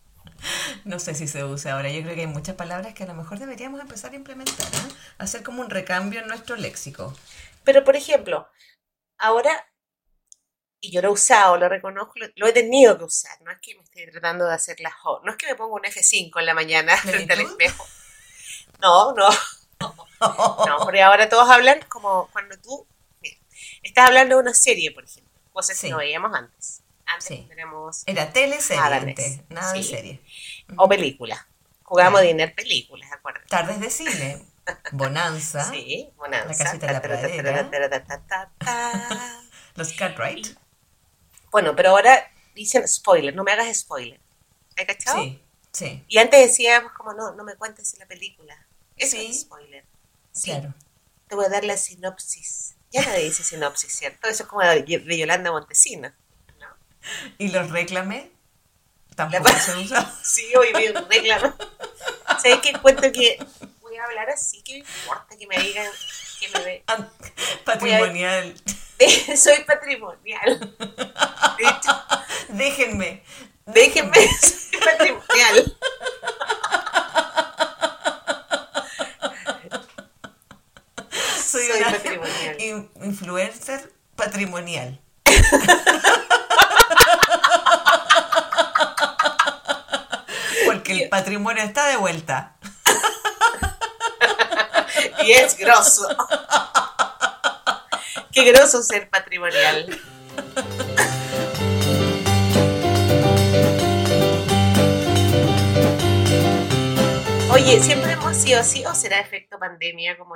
No sé si se usa ahora. Yo creo que hay muchas palabras que a lo mejor deberíamos empezar a implementar. ¿eh? Hacer como un recambio en nuestro léxico. Pero, por ejemplo, ahora, y yo lo he usado, lo reconozco, lo, lo he tenido que usar, no es que me esté tratando de hacer la jo- no es que me ponga un F5 en la mañana frente al espejo. No, no, no, porque ahora todos hablan como cuando tú, mira, estás hablando de una serie, por ejemplo, cosas Sí. que no veíamos antes. Antes Sí. tenemos Era teleserie Nada antes, más. nada de Sí. serie. O películas. Jugábamos Claro. dinero películas, acuérdate. Tardes de cine, Bonanza, Sí, bonanza. La casita de la pradera. los Cartwright. Bueno, pero ahora dicen spoiler, no me hagas spoiler. ¿Has cachado? Sí, sí, Y antes decíamos como, no, no me cuentes la película. Eso Sí. es spoiler. Sí, claro. te voy a dar la sinopsis. Ya nadie dice sinopsis, ¿cierto? Eso es como de, de Yolanda Montesino. ¿no? Y los reclamé tampoco La- se usa. Sí, hoy vi un reclamo. ¿Sabes qué cuento que a hablar así? que me importa que me digan que me ve? Patrimonial. Soy patrimonial. De hecho, Déjenme. déjenme ser patrimonial. Soy, Soy una patrimonial. in- influencer patrimonial. Porque el patrimonio está de vuelta. Y es grosso. Qué groso ser patrimonial. Oye, ¿siempre hemos sido así o será efecto pandemia como?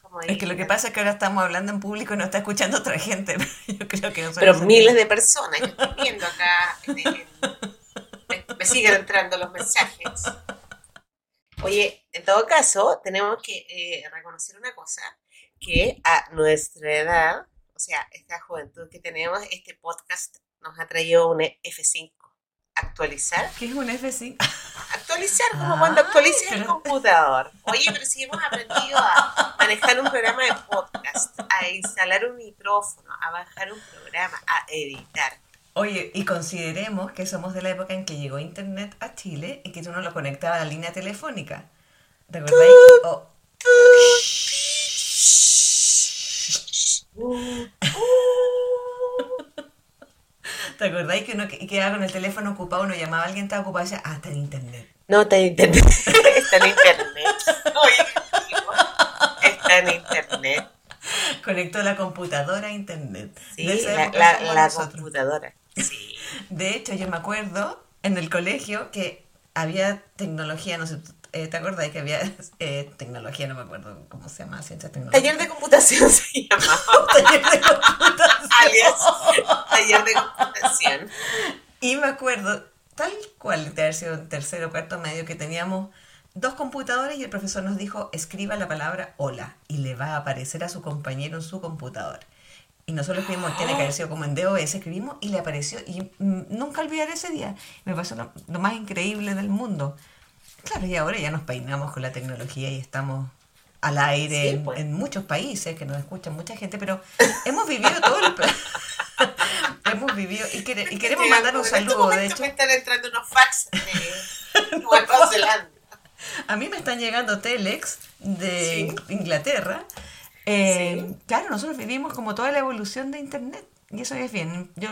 Como Es que lo que pasa es que ahora estamos hablando en público y nos está escuchando otra gente. Yo creo que nosotros Pero miles de personas que están viendo acá. en el- me, me siguen entrando los mensajes. Oye, en todo caso, tenemos que eh, reconocer una cosa, que a nuestra edad, o sea, esta juventud que tenemos, este podcast nos ha traído un F5. Actualizar. ¿Qué es un F5? Actualizar como Ay, cuando actualizas el pero- computador. Oye, pero si hemos aprendido a manejar un programa de podcast, a instalar un micrófono, a bajar un programa, a editar. Oye, y consideremos que somos de la época en que llegó Internet a Chile y que tú no lo conectabas a la línea telefónica. ¿Te acordáis? Oh, ¿Te acordáis que uno que- quedaba con el teléfono ocupado, uno llamaba a alguien, estaba ocupado y decía, ah, está en Internet? No está en internet. Está en internet. Está en internet. Conectó la computadora a Internet. Sí, la, la- la computadora. Sí. De hecho, yo me acuerdo en el colegio que había tecnología, no sé, eh, ¿te acuerdas que había eh, tecnología, no me acuerdo cómo se llama, ciencia tecnológica? Taller de computación se llamaba. Taller de computación. Alias, taller de computación. Y me acuerdo, tal cual de haber sido en tercero o cuarto medio, que teníamos dos computadores y el profesor nos dijo, escriba la palabra hola y le va a aparecer a su compañero en su computador. Y nosotros escribimos, tiene que haber sido como en DOS, escribimos y le apareció. Y mm, nunca olvidaré ese día. Me pasó lo, lo más increíble del mundo. Claro, y ahora ya nos peinamos con la tecnología y estamos al aire Sí, pues. en muchos países que nos escuchan mucha gente, pero hemos vivido todo el... hemos vivido y, quere- y queremos mandar un este saludo, de hecho. me están entrando unos fax de Nueva Zelanda. A mí me están llegando telex de Inglaterra. Eh, claro, nosotros vivimos como toda la evolución de Internet y eso es bien, yo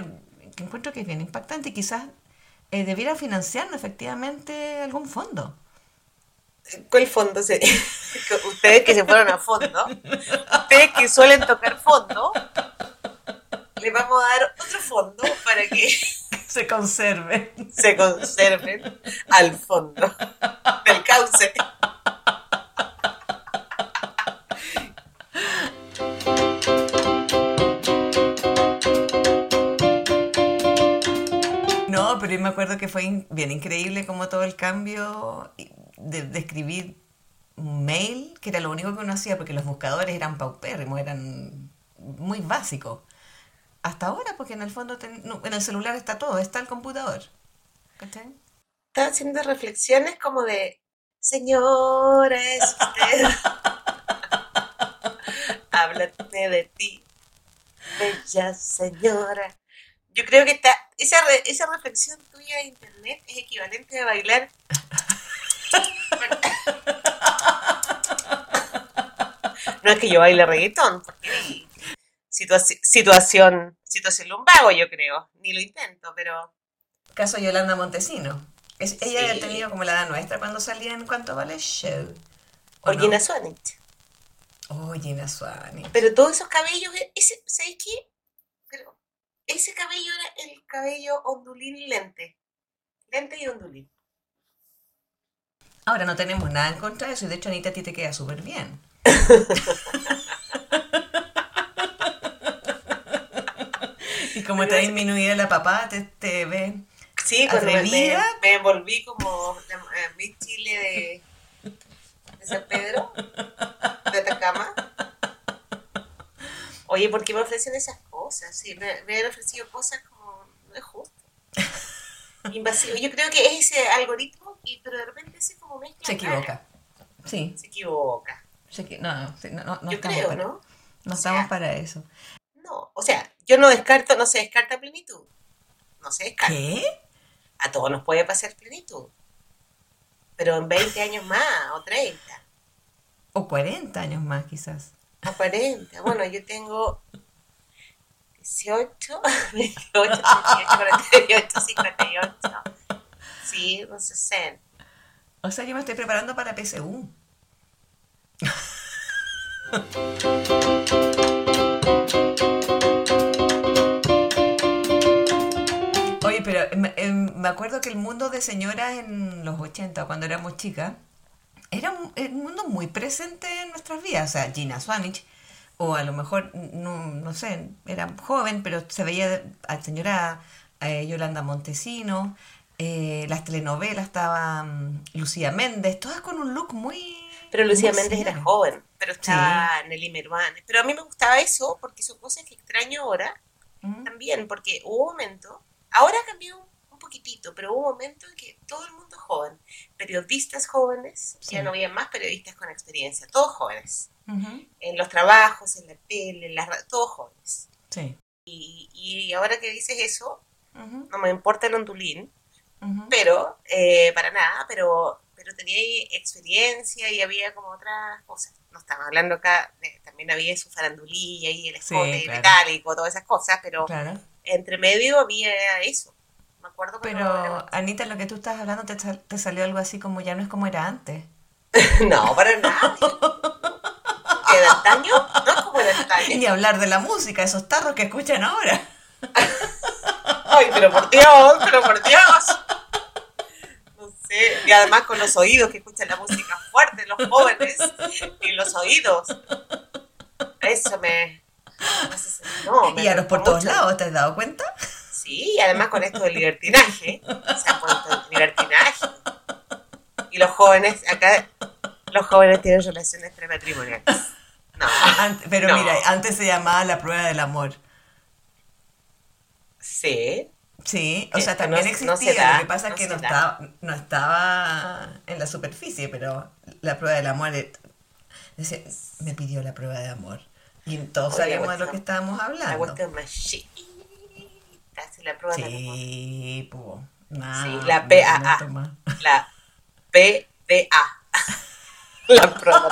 encuentro que es bien impactante y quizás eh, debiera financiarnos efectivamente algún fondo. ¿Cuál fondo? ustedes que se fueron a fondo, ustedes que suelen tocar fondo, le vamos a dar otro fondo para que se conserven. Se conserven al fondo del cauce. Pero yo me acuerdo que fue bien increíble como todo el cambio de, escribir un mail, que era lo único que uno hacía, porque los buscadores eran paupérrimos, eran muy básicos. Hasta ahora, porque en el fondo en el celular está todo, está el computador. ¿Cachai? Estaba haciendo reflexiones como de, señora, es usted. Háblame de ti, bella señora. Yo creo que está, esa, esa reflexión tuya de internet es equivalente a bailar no es que yo baile reggaetón, porque situación, situación lumbago, yo creo. Ni lo intento, pero. Caso Yolanda Montesino. Es, ella ha tenido como la edad nuestra cuando salía en cuanto vale show. O, Gina Swanich. Oh, Gina Swanich. Pero todos esos cabellos, ese, ¿sabes qué? Pero ese cabello era el cabello ondulín lente. Lente y ondulín. Ahora no tenemos nada en contra de eso y de hecho Anita a ti te queda súper bien. y como te ha disminuido la papá, te, te ve Sí, cuando me, me, volví como eh, mi Chile de, de San Pedro, de Atacama. Oye, ¿por qué me ofrecen esas cosas? Sí, me, me han ofrecido cosas como no es justo. Invasivo. Yo creo que es ese algoritmo pero de repente se como mezcla. Se equivoca. Sí. Se equivoca. no, no, no, yo creo, ¿no? No estamos para eso. No, o sea, yo no descarto, no se descarta plenitud. No se descarta. ¿Qué? A todos nos puede pasar plenitud. Pero en 20 años más, o 30. O 40 años más, quizás. 40. Bueno, yo tengo 18, 28, 48, 58. Sí, no sé. O sea, yo me estoy preparando para PSU. Oye, pero em, me acuerdo que el mundo de señoras en los 80, cuando éramos chicas, era un, mundo muy presente en nuestras vidas. O sea, Gina Swanich, o a lo mejor, no, sé, era joven, pero se veía a señora eh, Yolanda Montesino, eh, las telenovelas estaban Lucía Méndez, todas con un look muy... Pero Lucía Méndez era joven, pero estaba Nelly Meruane. Pero a mí me gustaba eso porque son cosas que extraño ahora también, porque hubo un momento, ahora cambió un poquitito, pero hubo un momento en que todo el mundo joven, periodistas jóvenes, ya no había más periodistas con experiencia, todos jóvenes, en los trabajos, en la tele, en las todos jóvenes. Sí. Y, y ahora que dices eso, no me importa el ondulín, pero, eh, para nada, pero, pero tenía experiencia y había como otras cosas. No estamos hablando acá, también había su farandulilla y el escote metálico, todas esas cosas, pero entre medio había eso. Me acuerdo Pero, Anita, lo que tú estás hablando te, te salió algo así como ya no es como era antes. no, para nada. ¿Que de antaño? No es como era antaño. Ni hablar de la música, esos tarros que escuchan ahora. Ay, pero por Dios, pero por Dios. No sé. Y además con los oídos que escuchan la música fuerte, los jóvenes, y los oídos. Eso me. No, me y ahora por todos lados, ¿te has dado cuenta? Sí, y además con esto del libertinaje, se ha puesto el libertinaje. Y los jóvenes, acá, los jóvenes tienen relaciones prematrimoniales. No. pero mira, antes se llamaba la prueba del amor. Sí. Sí, o sea, también existía, lo que pasa es que no estaba, no estaba en la superficie, pero la prueba del amor, decía, me pidió la prueba de amor. Y todos sabíamos de lo que estábamos hablando. La más la prueba sí, del amor. sí, la PAA. La PDA. La prueba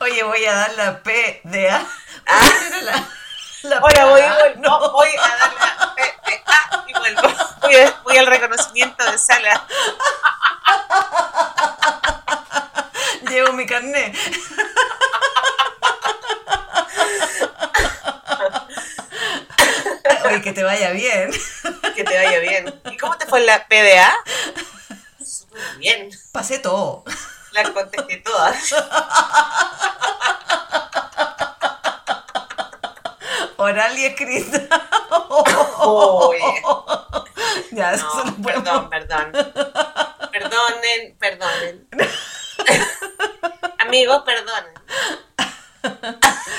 Oye, voy a dar la P de A. Ah. La, la Ahora voy, no. voy a dar la P de A y vuelvo. Voy, a- voy al reconocimiento de sala. Llevo mi carnet. Oye, que te vaya bien. Que te vaya bien. ¿Y cómo te fue en la PDA? Súper bien. Pasé todo. Las contesté todas. Oral y escrita. Ya, eso No, podemos- perdón, perdón. Perdonen, perdonen. Amigos, perdonen.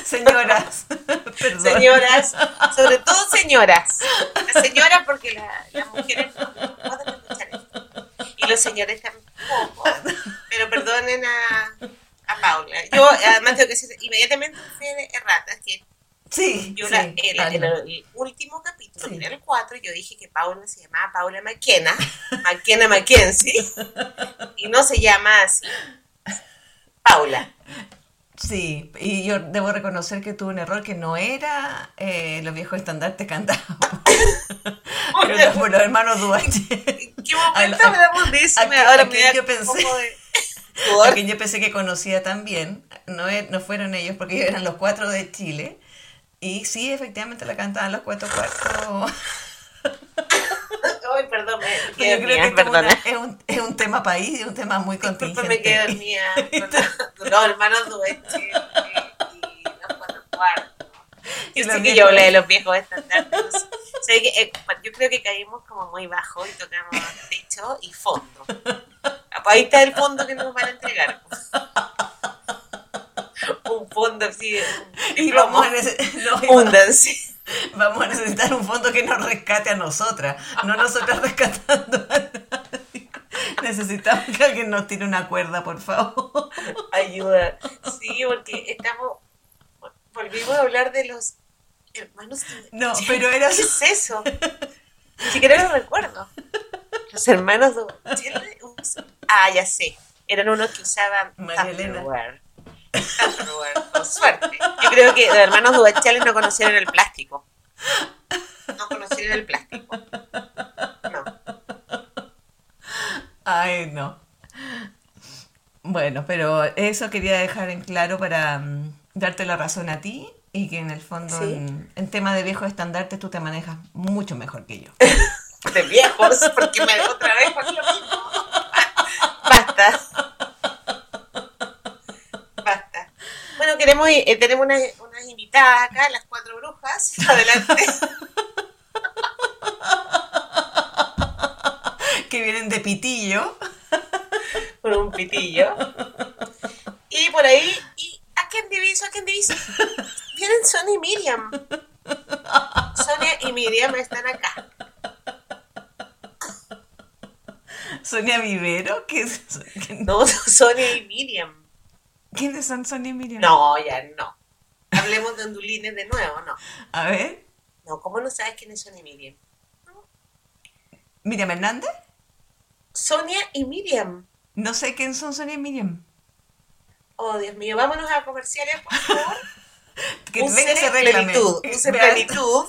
Señoras, perdón. Señoras, sobre todo señoras. Las señoras porque la- las mujeres no, no pueden escuchar esto. Y los señores tampoco. Pero perdonen a, a Paula. Yo además tengo que decir inmediatamente fui errata, que Sí, yo sí, la- el, en el último capítulo, Sí. era el 4, yo dije que Paula se llamaba Paula McKenna, McKenna Mackenzie, y no se llama así. Paula. Sí, y yo debo reconocer que tuve un error que no era eh, los viejos estandartes cantados. Por los hermanos Duarte. ¿En qué momento hablamos de eso? Ahora me da yo pensé. a quien yo pensé que conocía también. No, e- no fueron ellos porque ellos eran los cuatro de Chile. Y sí, efectivamente la cantaban los cuatro cuartos. Ay, perdón, me Yo creo dormida, que es, como perdona. una- es, un, es un tema país, es un tema muy Disculpe, me contingente. dormida. con Los hermanos Dueche y los cuatro cuartos. Y Yo sé que yo hablé de los viejos estandartes. sé. Sé que, eh, yo creo que caímos como muy bajo y tocamos techo y fondo. Ahí está el fondo que nos van a entregar. Un fondo así de, de Y plomo. vamos a, no, y. vamos a necesitar un fondo que nos rescate a nosotras, no nosotras rescatando a nadie. Necesitamos que alguien nos tire una cuerda, por favor. Ayuda. Sí, porque estamos. Volvimos a hablar de los hermanos. No, pero era- ¿Qué es eso? Ni siquiera lo recuerdo. Los hermanos Ah, ya sé. Eran unos que usaban María con suerte. Yo creo que los hermanos Duachales no conocieron el plástico. El plástico. No. Ay, no. Bueno, pero eso quería dejar en claro para mm, darte la razón a ti y que en el fondo Sí. en, en tema de viejos estandartes tú te manejas mucho mejor que yo. De viejos, porque me otra vez con lo mismo. Basta. Basta. Bueno, queremos, eh, tenemos unas, unas invitadas acá, las cuatro brujas. Adelante. que vienen de pitillo. Con un pitillo. Y por ahí, ¿y a quién diviso? ¿A quién diviso? Vienen Sonia y Miriam. Sonia y Miriam están acá. Sonia Vivero, ¿qué es eso? ¿Quién- No, Sonia y Miriam. ¿quiénes son Sonia y Miriam? No, ya no. Hablemos de ondulines de nuevo, no. A ver, No, ¿cómo no sabes quiénes son y Miriam? Miriam Hernández. Sonia y Miriam. No sé quién son Sonia y Miriam. Oh, Dios mío, vámonos a comerciales, por favor. Que ese plenitud, plenitud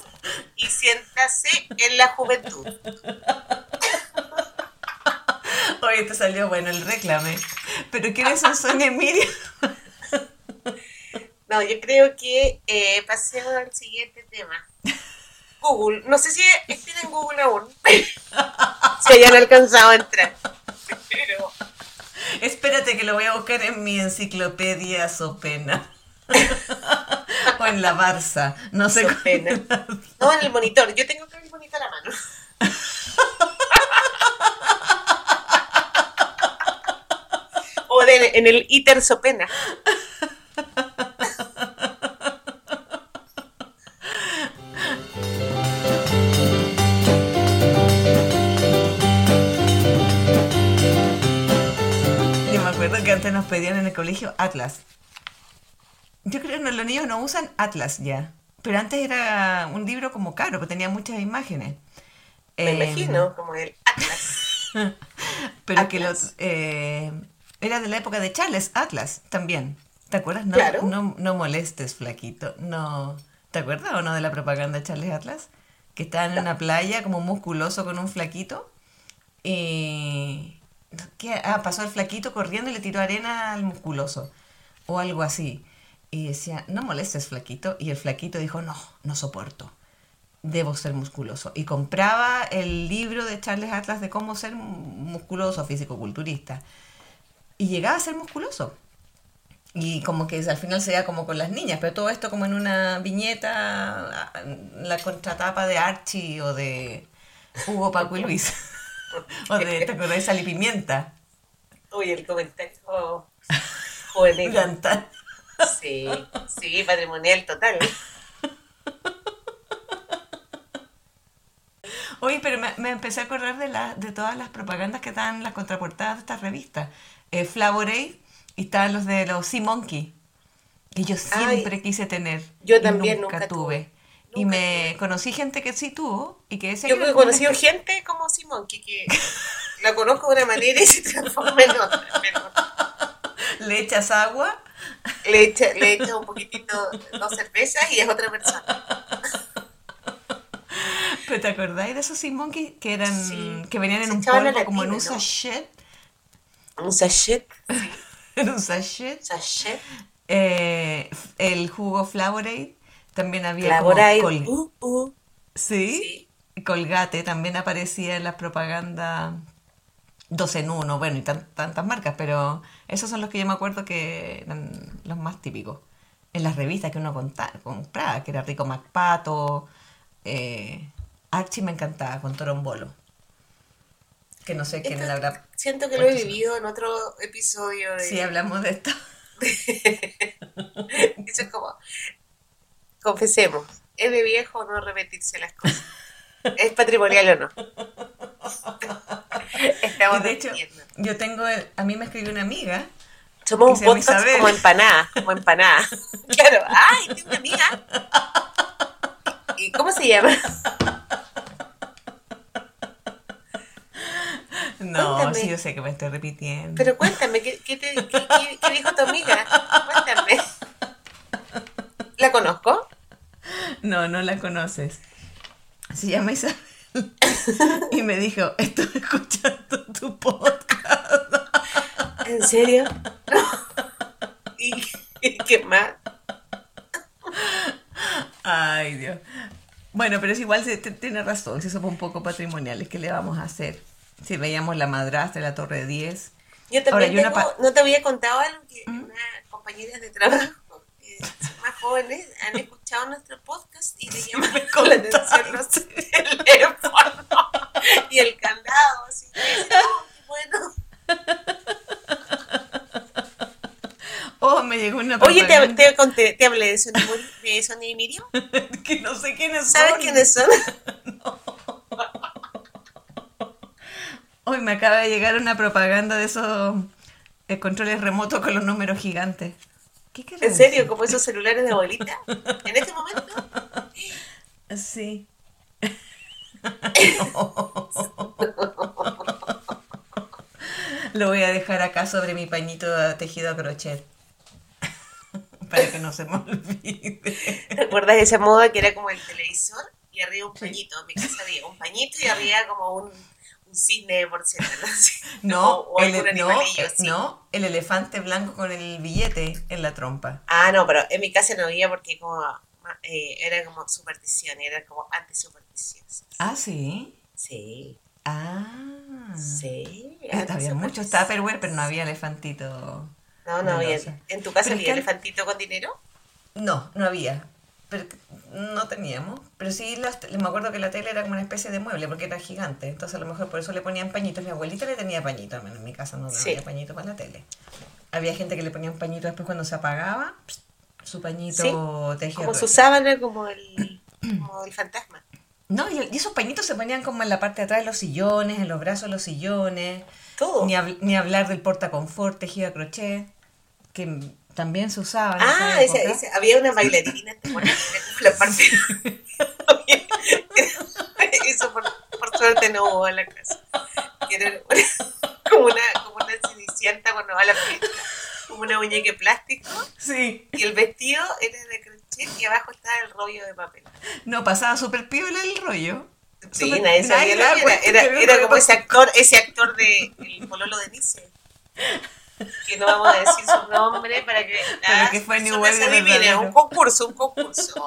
y siéntase en la juventud. Oye, te salió bueno el reclame. Pero ¿quiénes son Sonia y Miriam? No, yo creo que eh, pasemos al siguiente tema. Google, no sé si estén en Google aún, si hayan alcanzado a entrar. Pero Espérate que lo voy a buscar en mi enciclopedia Sopena. o en la Barça. No sé cuál-. No, en el monitor. Yo tengo que el monitor a mano. O de- en el ITER Sopena. Acuerdo que antes nos pedían en el colegio Atlas. Yo creo que los niños no usan Atlas ya. Pero antes era un libro como caro, que tenía muchas imágenes. Me Eh, imagino, como el Atlas. Pero que los, eh, era de la época de Charles Atlas también. ¿Te acuerdas? No, Claro. no, no molestes, flaquito. No. ¿Te acuerdas o no de la propaganda de Charles Atlas? Que estaban en una playa como musculoso con un flaquito. Y. ¿qué? Ah, pasó el flaquito corriendo y le tiró arena al musculoso. O algo así. Y decía, no molestes, flaquito. Y el flaquito dijo, no, no soporto debo ser musculoso. Y compraba el libro de Charles Atlas de cómo ser musculoso, físico-culturista. Y llegaba a ser musculoso. Y como que al final se veía como con las niñas, pero todo esto como en una viñeta, la contratapa de Archie o de Hugo, Paco y Luis. o de, ¿te acordás de Sal y Pimienta? Uy, el comentario juvenil. Sí, sí, patrimonial total. Oye, pero me, me empecé a acordar de, la, de todas las propagandas que estaban en las contraportadas de estas revistas. Eh, Flavorade y estaban los de los Sea Monkey, que yo siempre quise tener. yo también nunca, nunca tuve. tuve. Y me conocí gente que sí tuvo y que decía Yo que he conocido una gente como Simón, que, que la conozco de una manera y se transforma en otra. pero Le echas agua. Le echa, le echa un poquitito dos cervezas y es otra persona. ¿Pero te acordáis de esos Sea Monkey que eran Sí. que venían en Se un polvo como en un sachet? Un sachet. En un sachet. Sachet. Eh, el jugo Flavorade. También había como col- Uh, uh. ¿Sí? Colgate también aparecía en las propagandas dos en uno, bueno, y tan- tantas marcas, pero esos son los que yo me acuerdo que eran los más típicos. En las revistas que uno conta- compraba, que era Rico Macpato, eh, Archie me encantaba, con Torombolo. Que no sé quién Esto le habrá... Siento que lo he vivido en otro episodio de... Sí, hablamos de esto. Eso es como... Confesemos, ¿es de viejo no repetirse las cosas? ¿Es patrimonial o no? Estamos de hecho, yo tengo... el- a mí me escribió una amiga Somos un podcast como empanada, como empanada. Claro, ¡ay, tengo una amiga! ¿Y cómo se llama? No, Cuéntame. sí, yo sé que me estoy repitiendo. Pero cuéntame, ¿qué, qué, te- qué dijo tu amiga? Cuéntame. ¿La conozco? No, no la conoces. Se llama Isabel. Y me dijo, estoy escuchando tu podcast. ¿En serio? ¿Y y qué más? Ay, Dios. Bueno, pero es igual, se- tiene razón, si somos un poco patrimoniales, ¿qué le vamos a hacer? Si veíamos la madrastra, la torre 10. Yo Ahora, también una tengo, no te había contado algo que unas compañeras de trabajo son más jóvenes han escuchado nuestro podcast y le llaman con la atención los teléfonos y el candado, así que "Oh, qué bueno. Oh, me llegó una Oye, te, propaganda te, conté- te hablé de Mur- de Sonia y Miriam. que no sé quiénes son. ¿Sabes quiénes son? Hoy me acaba de llegar una propaganda de esos eh, controles remotos con los números gigantes. ¿Qué ¿En serio? decir? ¿Como esos celulares de abuelita? ¿En este momento? Sí. Lo voy a dejar acá sobre mi pañito tejido a crochet. Para que no se me olvide. ¿Te acuerdas de esa moda que era como el televisor y arriba un pañito? En mi casa había un pañito y arriba como un, un cisne porcelana. así. No, o, o el, algún no, eh, no, el elefante blanco con el billete en la trompa. Ah, no, pero en mi casa no había porque como eh, era como superstición, era como antisupersticioso. Ah, sí. Sí, Ah. sí. Eh, Había muchos Tupperware, pero no había elefantito. No, no había. ¿En tu casa había elefantito con dinero? No, no había. Pero no teníamos. Pero sí, las- me acuerdo que la tele era como una especie de mueble porque era gigante. Entonces a lo mejor por eso le ponían pañitos. Mi abuelita le tenía pañitos, al menos en mi casa no Sí. tenía pañito para la tele. Había gente que le ponía un pañito después cuando se apagaba. su pañito Sí, tejido Como su sábana, como el, como el fantasma. No, y, esos pañitos se ponían como en la parte de atrás de los sillones, en los brazos de los sillones. Todo. Ni, habl- ni hablar del portaconfort tejido a crochet, que también se usaba. En ah, esa época. Esa, esa, había una bailarina la parte. Eso por, por, suerte no hubo a la casa. Era como una, como una cenicienta cuando va a la fiesta. Como una muñeca de plástico. Sí. Y el vestido era de crochet y abajo estaba el rollo de papel. No, pasaba súper piola el rollo. Sí, super, nadie sabía nada, era, era, era, como ese actor, ese actor de El Pololo de Nice. Que no vamos a decir su nombre para que las que fue de adivinen. verdadero. Un concurso, un concurso.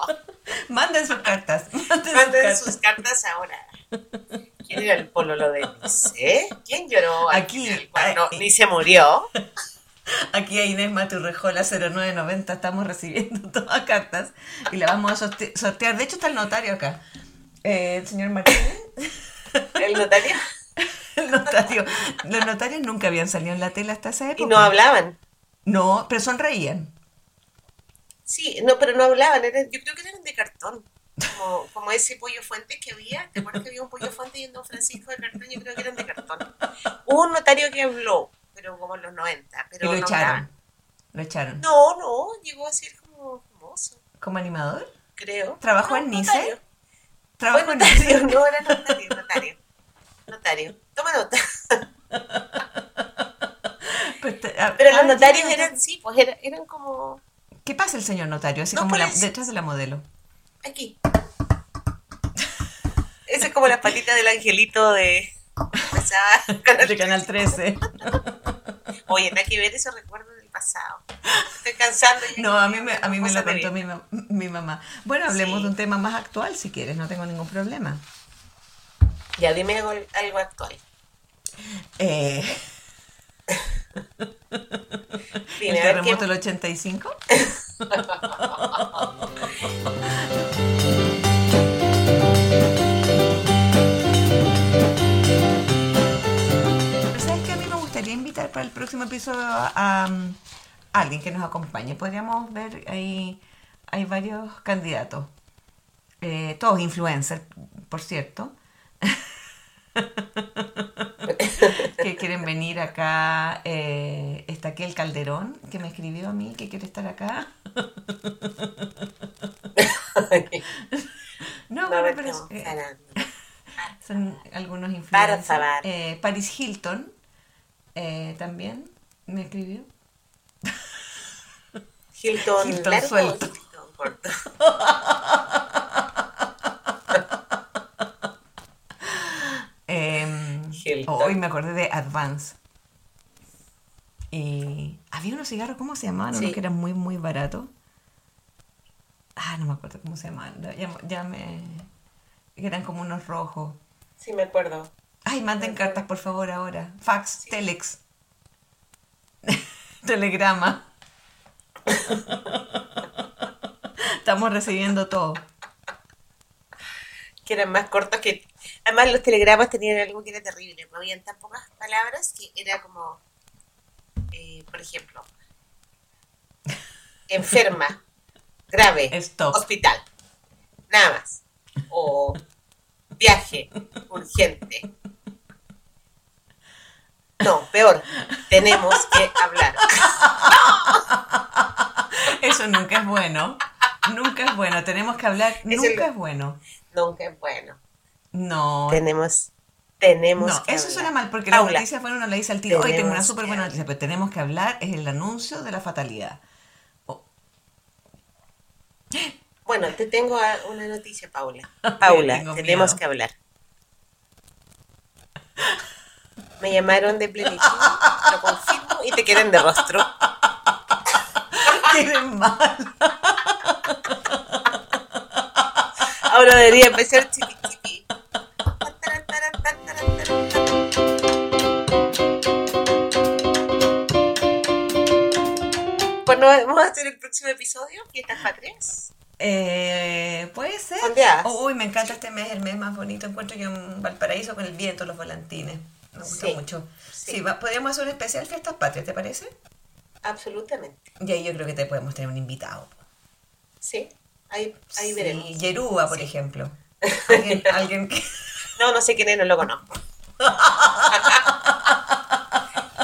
Manden sus cartas. Manden sus cartas. sus cartas ahora. ¿Quién era el pololo de Nice? ¿Quién lloró Aquí, cuando ay. ni se murió? Aquí a Inés Maturrejola 0990 estamos recibiendo todas cartas y la vamos a sorte- sortear. De hecho está el notario acá. Eh, el señor Martínez, El notario. el notario. Los notarios nunca habían salido en la tele hasta esa época. Y no hablaban. No, pero sonreían. Sí, no, pero no hablaban. Eran, yo creo que eran de cartón. Como, como ese pollo fuente que había. ¿Te acuerdas que había un pollo fuente y un Don Francisco de cartón? Yo creo que eran de cartón. Hubo un notario que habló, pero como en los 90. Y Pero lo no echaron. hablaban. Lo echaron. No, no, llegó a ser como famoso, ¿Como animador? creo. ¿Trabajó No, en notario. Nice? ¿Trabajó en notario, Nice? no era notario, notario. Notario. Toma nota. Pues te- ah, Pero los notarios eran, sí, pues eran, eran como ¿Qué pasa el señor notario? Así No, como la- pues- detrás de la modelo. aquí. Ese es como las patitas del angelito de. Canal De Canal 13. Oye, nada que ver esos recuerdos del pasado. Estoy cansando. ya No, a mí me, a mí me lo contó mi, mi mamá. Bueno, hablemos Sí. de un tema más actual si quieres, no tengo ningún problema. Ya, dime algo, algo actual. Eh, Dime, ¿El terremoto del 85? Pero ¿Sabes que A mí me gustaría invitar para el próximo episodio a, a, um, alguien que nos acompañe. Podríamos ver ahí, hay varios candidatos. Eh, todos influencers, por cierto. Que quieren venir acá. Eh, está aquí el Calderón, que me escribió a mí que quiere estar acá. No, No, bueno, pero eh, son algunos influencers. Eh, Paris Hilton eh, también me escribió. Hilton, Hilton suelto. Hilton Eh, Hilton. hoy me acordé de Advance. Y había unos cigarros, ¿cómo se llamaban? Unos Sí. que eran muy, muy baratos. Ah, no me acuerdo cómo se llamaban. Ya, ya me... Eran como unos rojos. Sí, me acuerdo. Ay, manden cartas, por favor, ahora. Fax, telex. Telegrama. Estamos recibiendo todo. Que eran más cortos que. Además, los telegramas tenían algo que era terrible. No habían tan pocas palabras que era como. eh, por ejemplo, enferma, grave, Stop. hospital. Nada más. O viaje, urgente. No, peor. Tenemos que hablar. Eso nunca es bueno. Nunca es bueno. Tenemos que hablar. Nunca es bueno. Nunca es bueno. No. Tenemos, tenemos No, que eso hablar. suena mal porque la Paula, noticia bueno uno le dice al tiro, hoy tengo una súper buena noticia, pero tenemos que hablar, es el anuncio de la fatalidad. Oh, Bueno, te tengo una noticia, Paula. Paula, tenemos miedo. que hablar. Me llamaron de plenitud, lo confirmo y te quieren de rostro. ¡Qué mal! Ahora debería empezar chiqui chiqui. ¿Cuándo vamos a hacer el próximo episodio? ¿Fiestas patrias? Eh, Puede ser. Oh, uy, me encanta este mes, el mes más bonito. Encuentro yo en Valparaíso con el viento, los volantines. Me gusta Sí, mucho. sí. Sí, va- podríamos hacer un especial Fiestas Patrias, ¿te parece? Absolutamente. Y ahí yo creo que te podemos tener un invitado. Sí, ahí, ahí Sí, veremos. Yerúa, por ejemplo. Alguien, alguien que... No, no sé quién es, no lo conozco.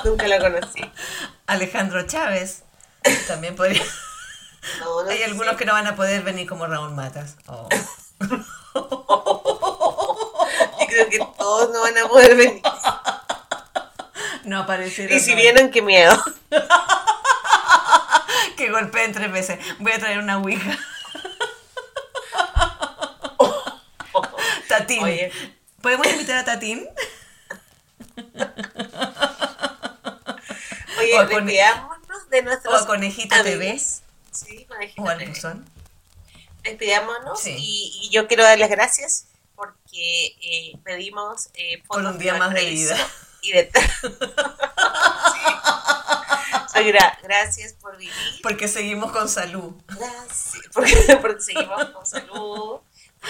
Nunca lo conocí. Alejandro Chávez. También podría... No, no Hay sé. algunos que no van a poder venir como Raúl Matas. Oh. Yo creo que todos no van a poder venir. No aparecieron. Y si no. vienen, qué miedo. Que golpeen tres veces. Voy a traer una ouija. Tatín. Oye. ¿Podemos invitar a Tatín? Oye, O despidámonos de nuestros o a Conejito amigos. Sí, Conejito ¿O al TV. buzón? Despidámonos Sí. y, y yo quiero dar las gracias porque eh, pedimos eh, Por fotos un día más de vida. Y de gracias por vivir. Porque seguimos con salud. Gracias. Porque, porque seguimos con salud.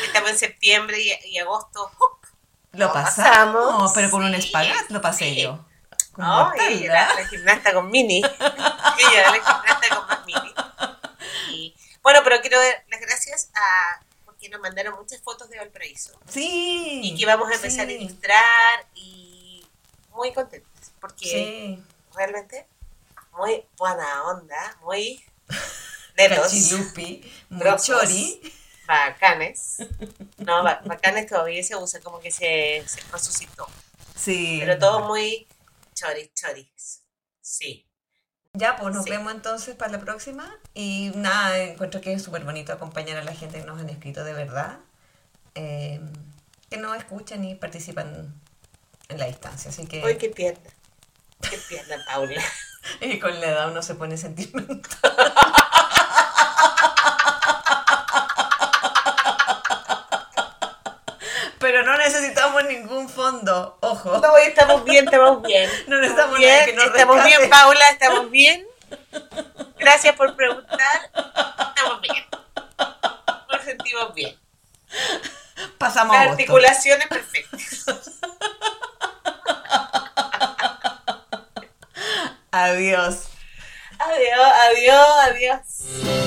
Estamos en septiembre y, y agosto. Lo Lo pasamos, pasamos, pero con un sí, espagat lo pasé sí. yo. Con No, ella era la gimnasta con mini. ella era la gimnasta con más mini. Y, bueno, pero quiero dar las gracias a porque nos mandaron muchas fotos de Valparaíso Sí. y que vamos a empezar sí, a ilustrar y muy contentos porque realmente muy buena onda, muy netos, Cachilupi, Grosos. Bacanes. No, ba- bacanes todavía se usa como que se, se resucitó. Sí. Pero todo muy choris, choris. Sí. Ya, pues nos Sí. vemos entonces para la próxima. Y nada, encuentro que es súper bonito acompañar a la gente que nos han escrito de verdad, eh, que nos escuchan y participan en la distancia. Así que Uy, qué pierna. Qué pierna, Paula. y con la edad uno se pone sentimental. Pero no necesitamos ningún fondo, ojo. No, estamos bien, estamos bien. No necesitamos bien, que nos estamos rescate. bien, Paula, estamos bien. Gracias por preguntar. Estamos bien. Nos sentimos bien. Pasamos Las articulaciones perfectas. Adiós. Adiós, adiós, adiós.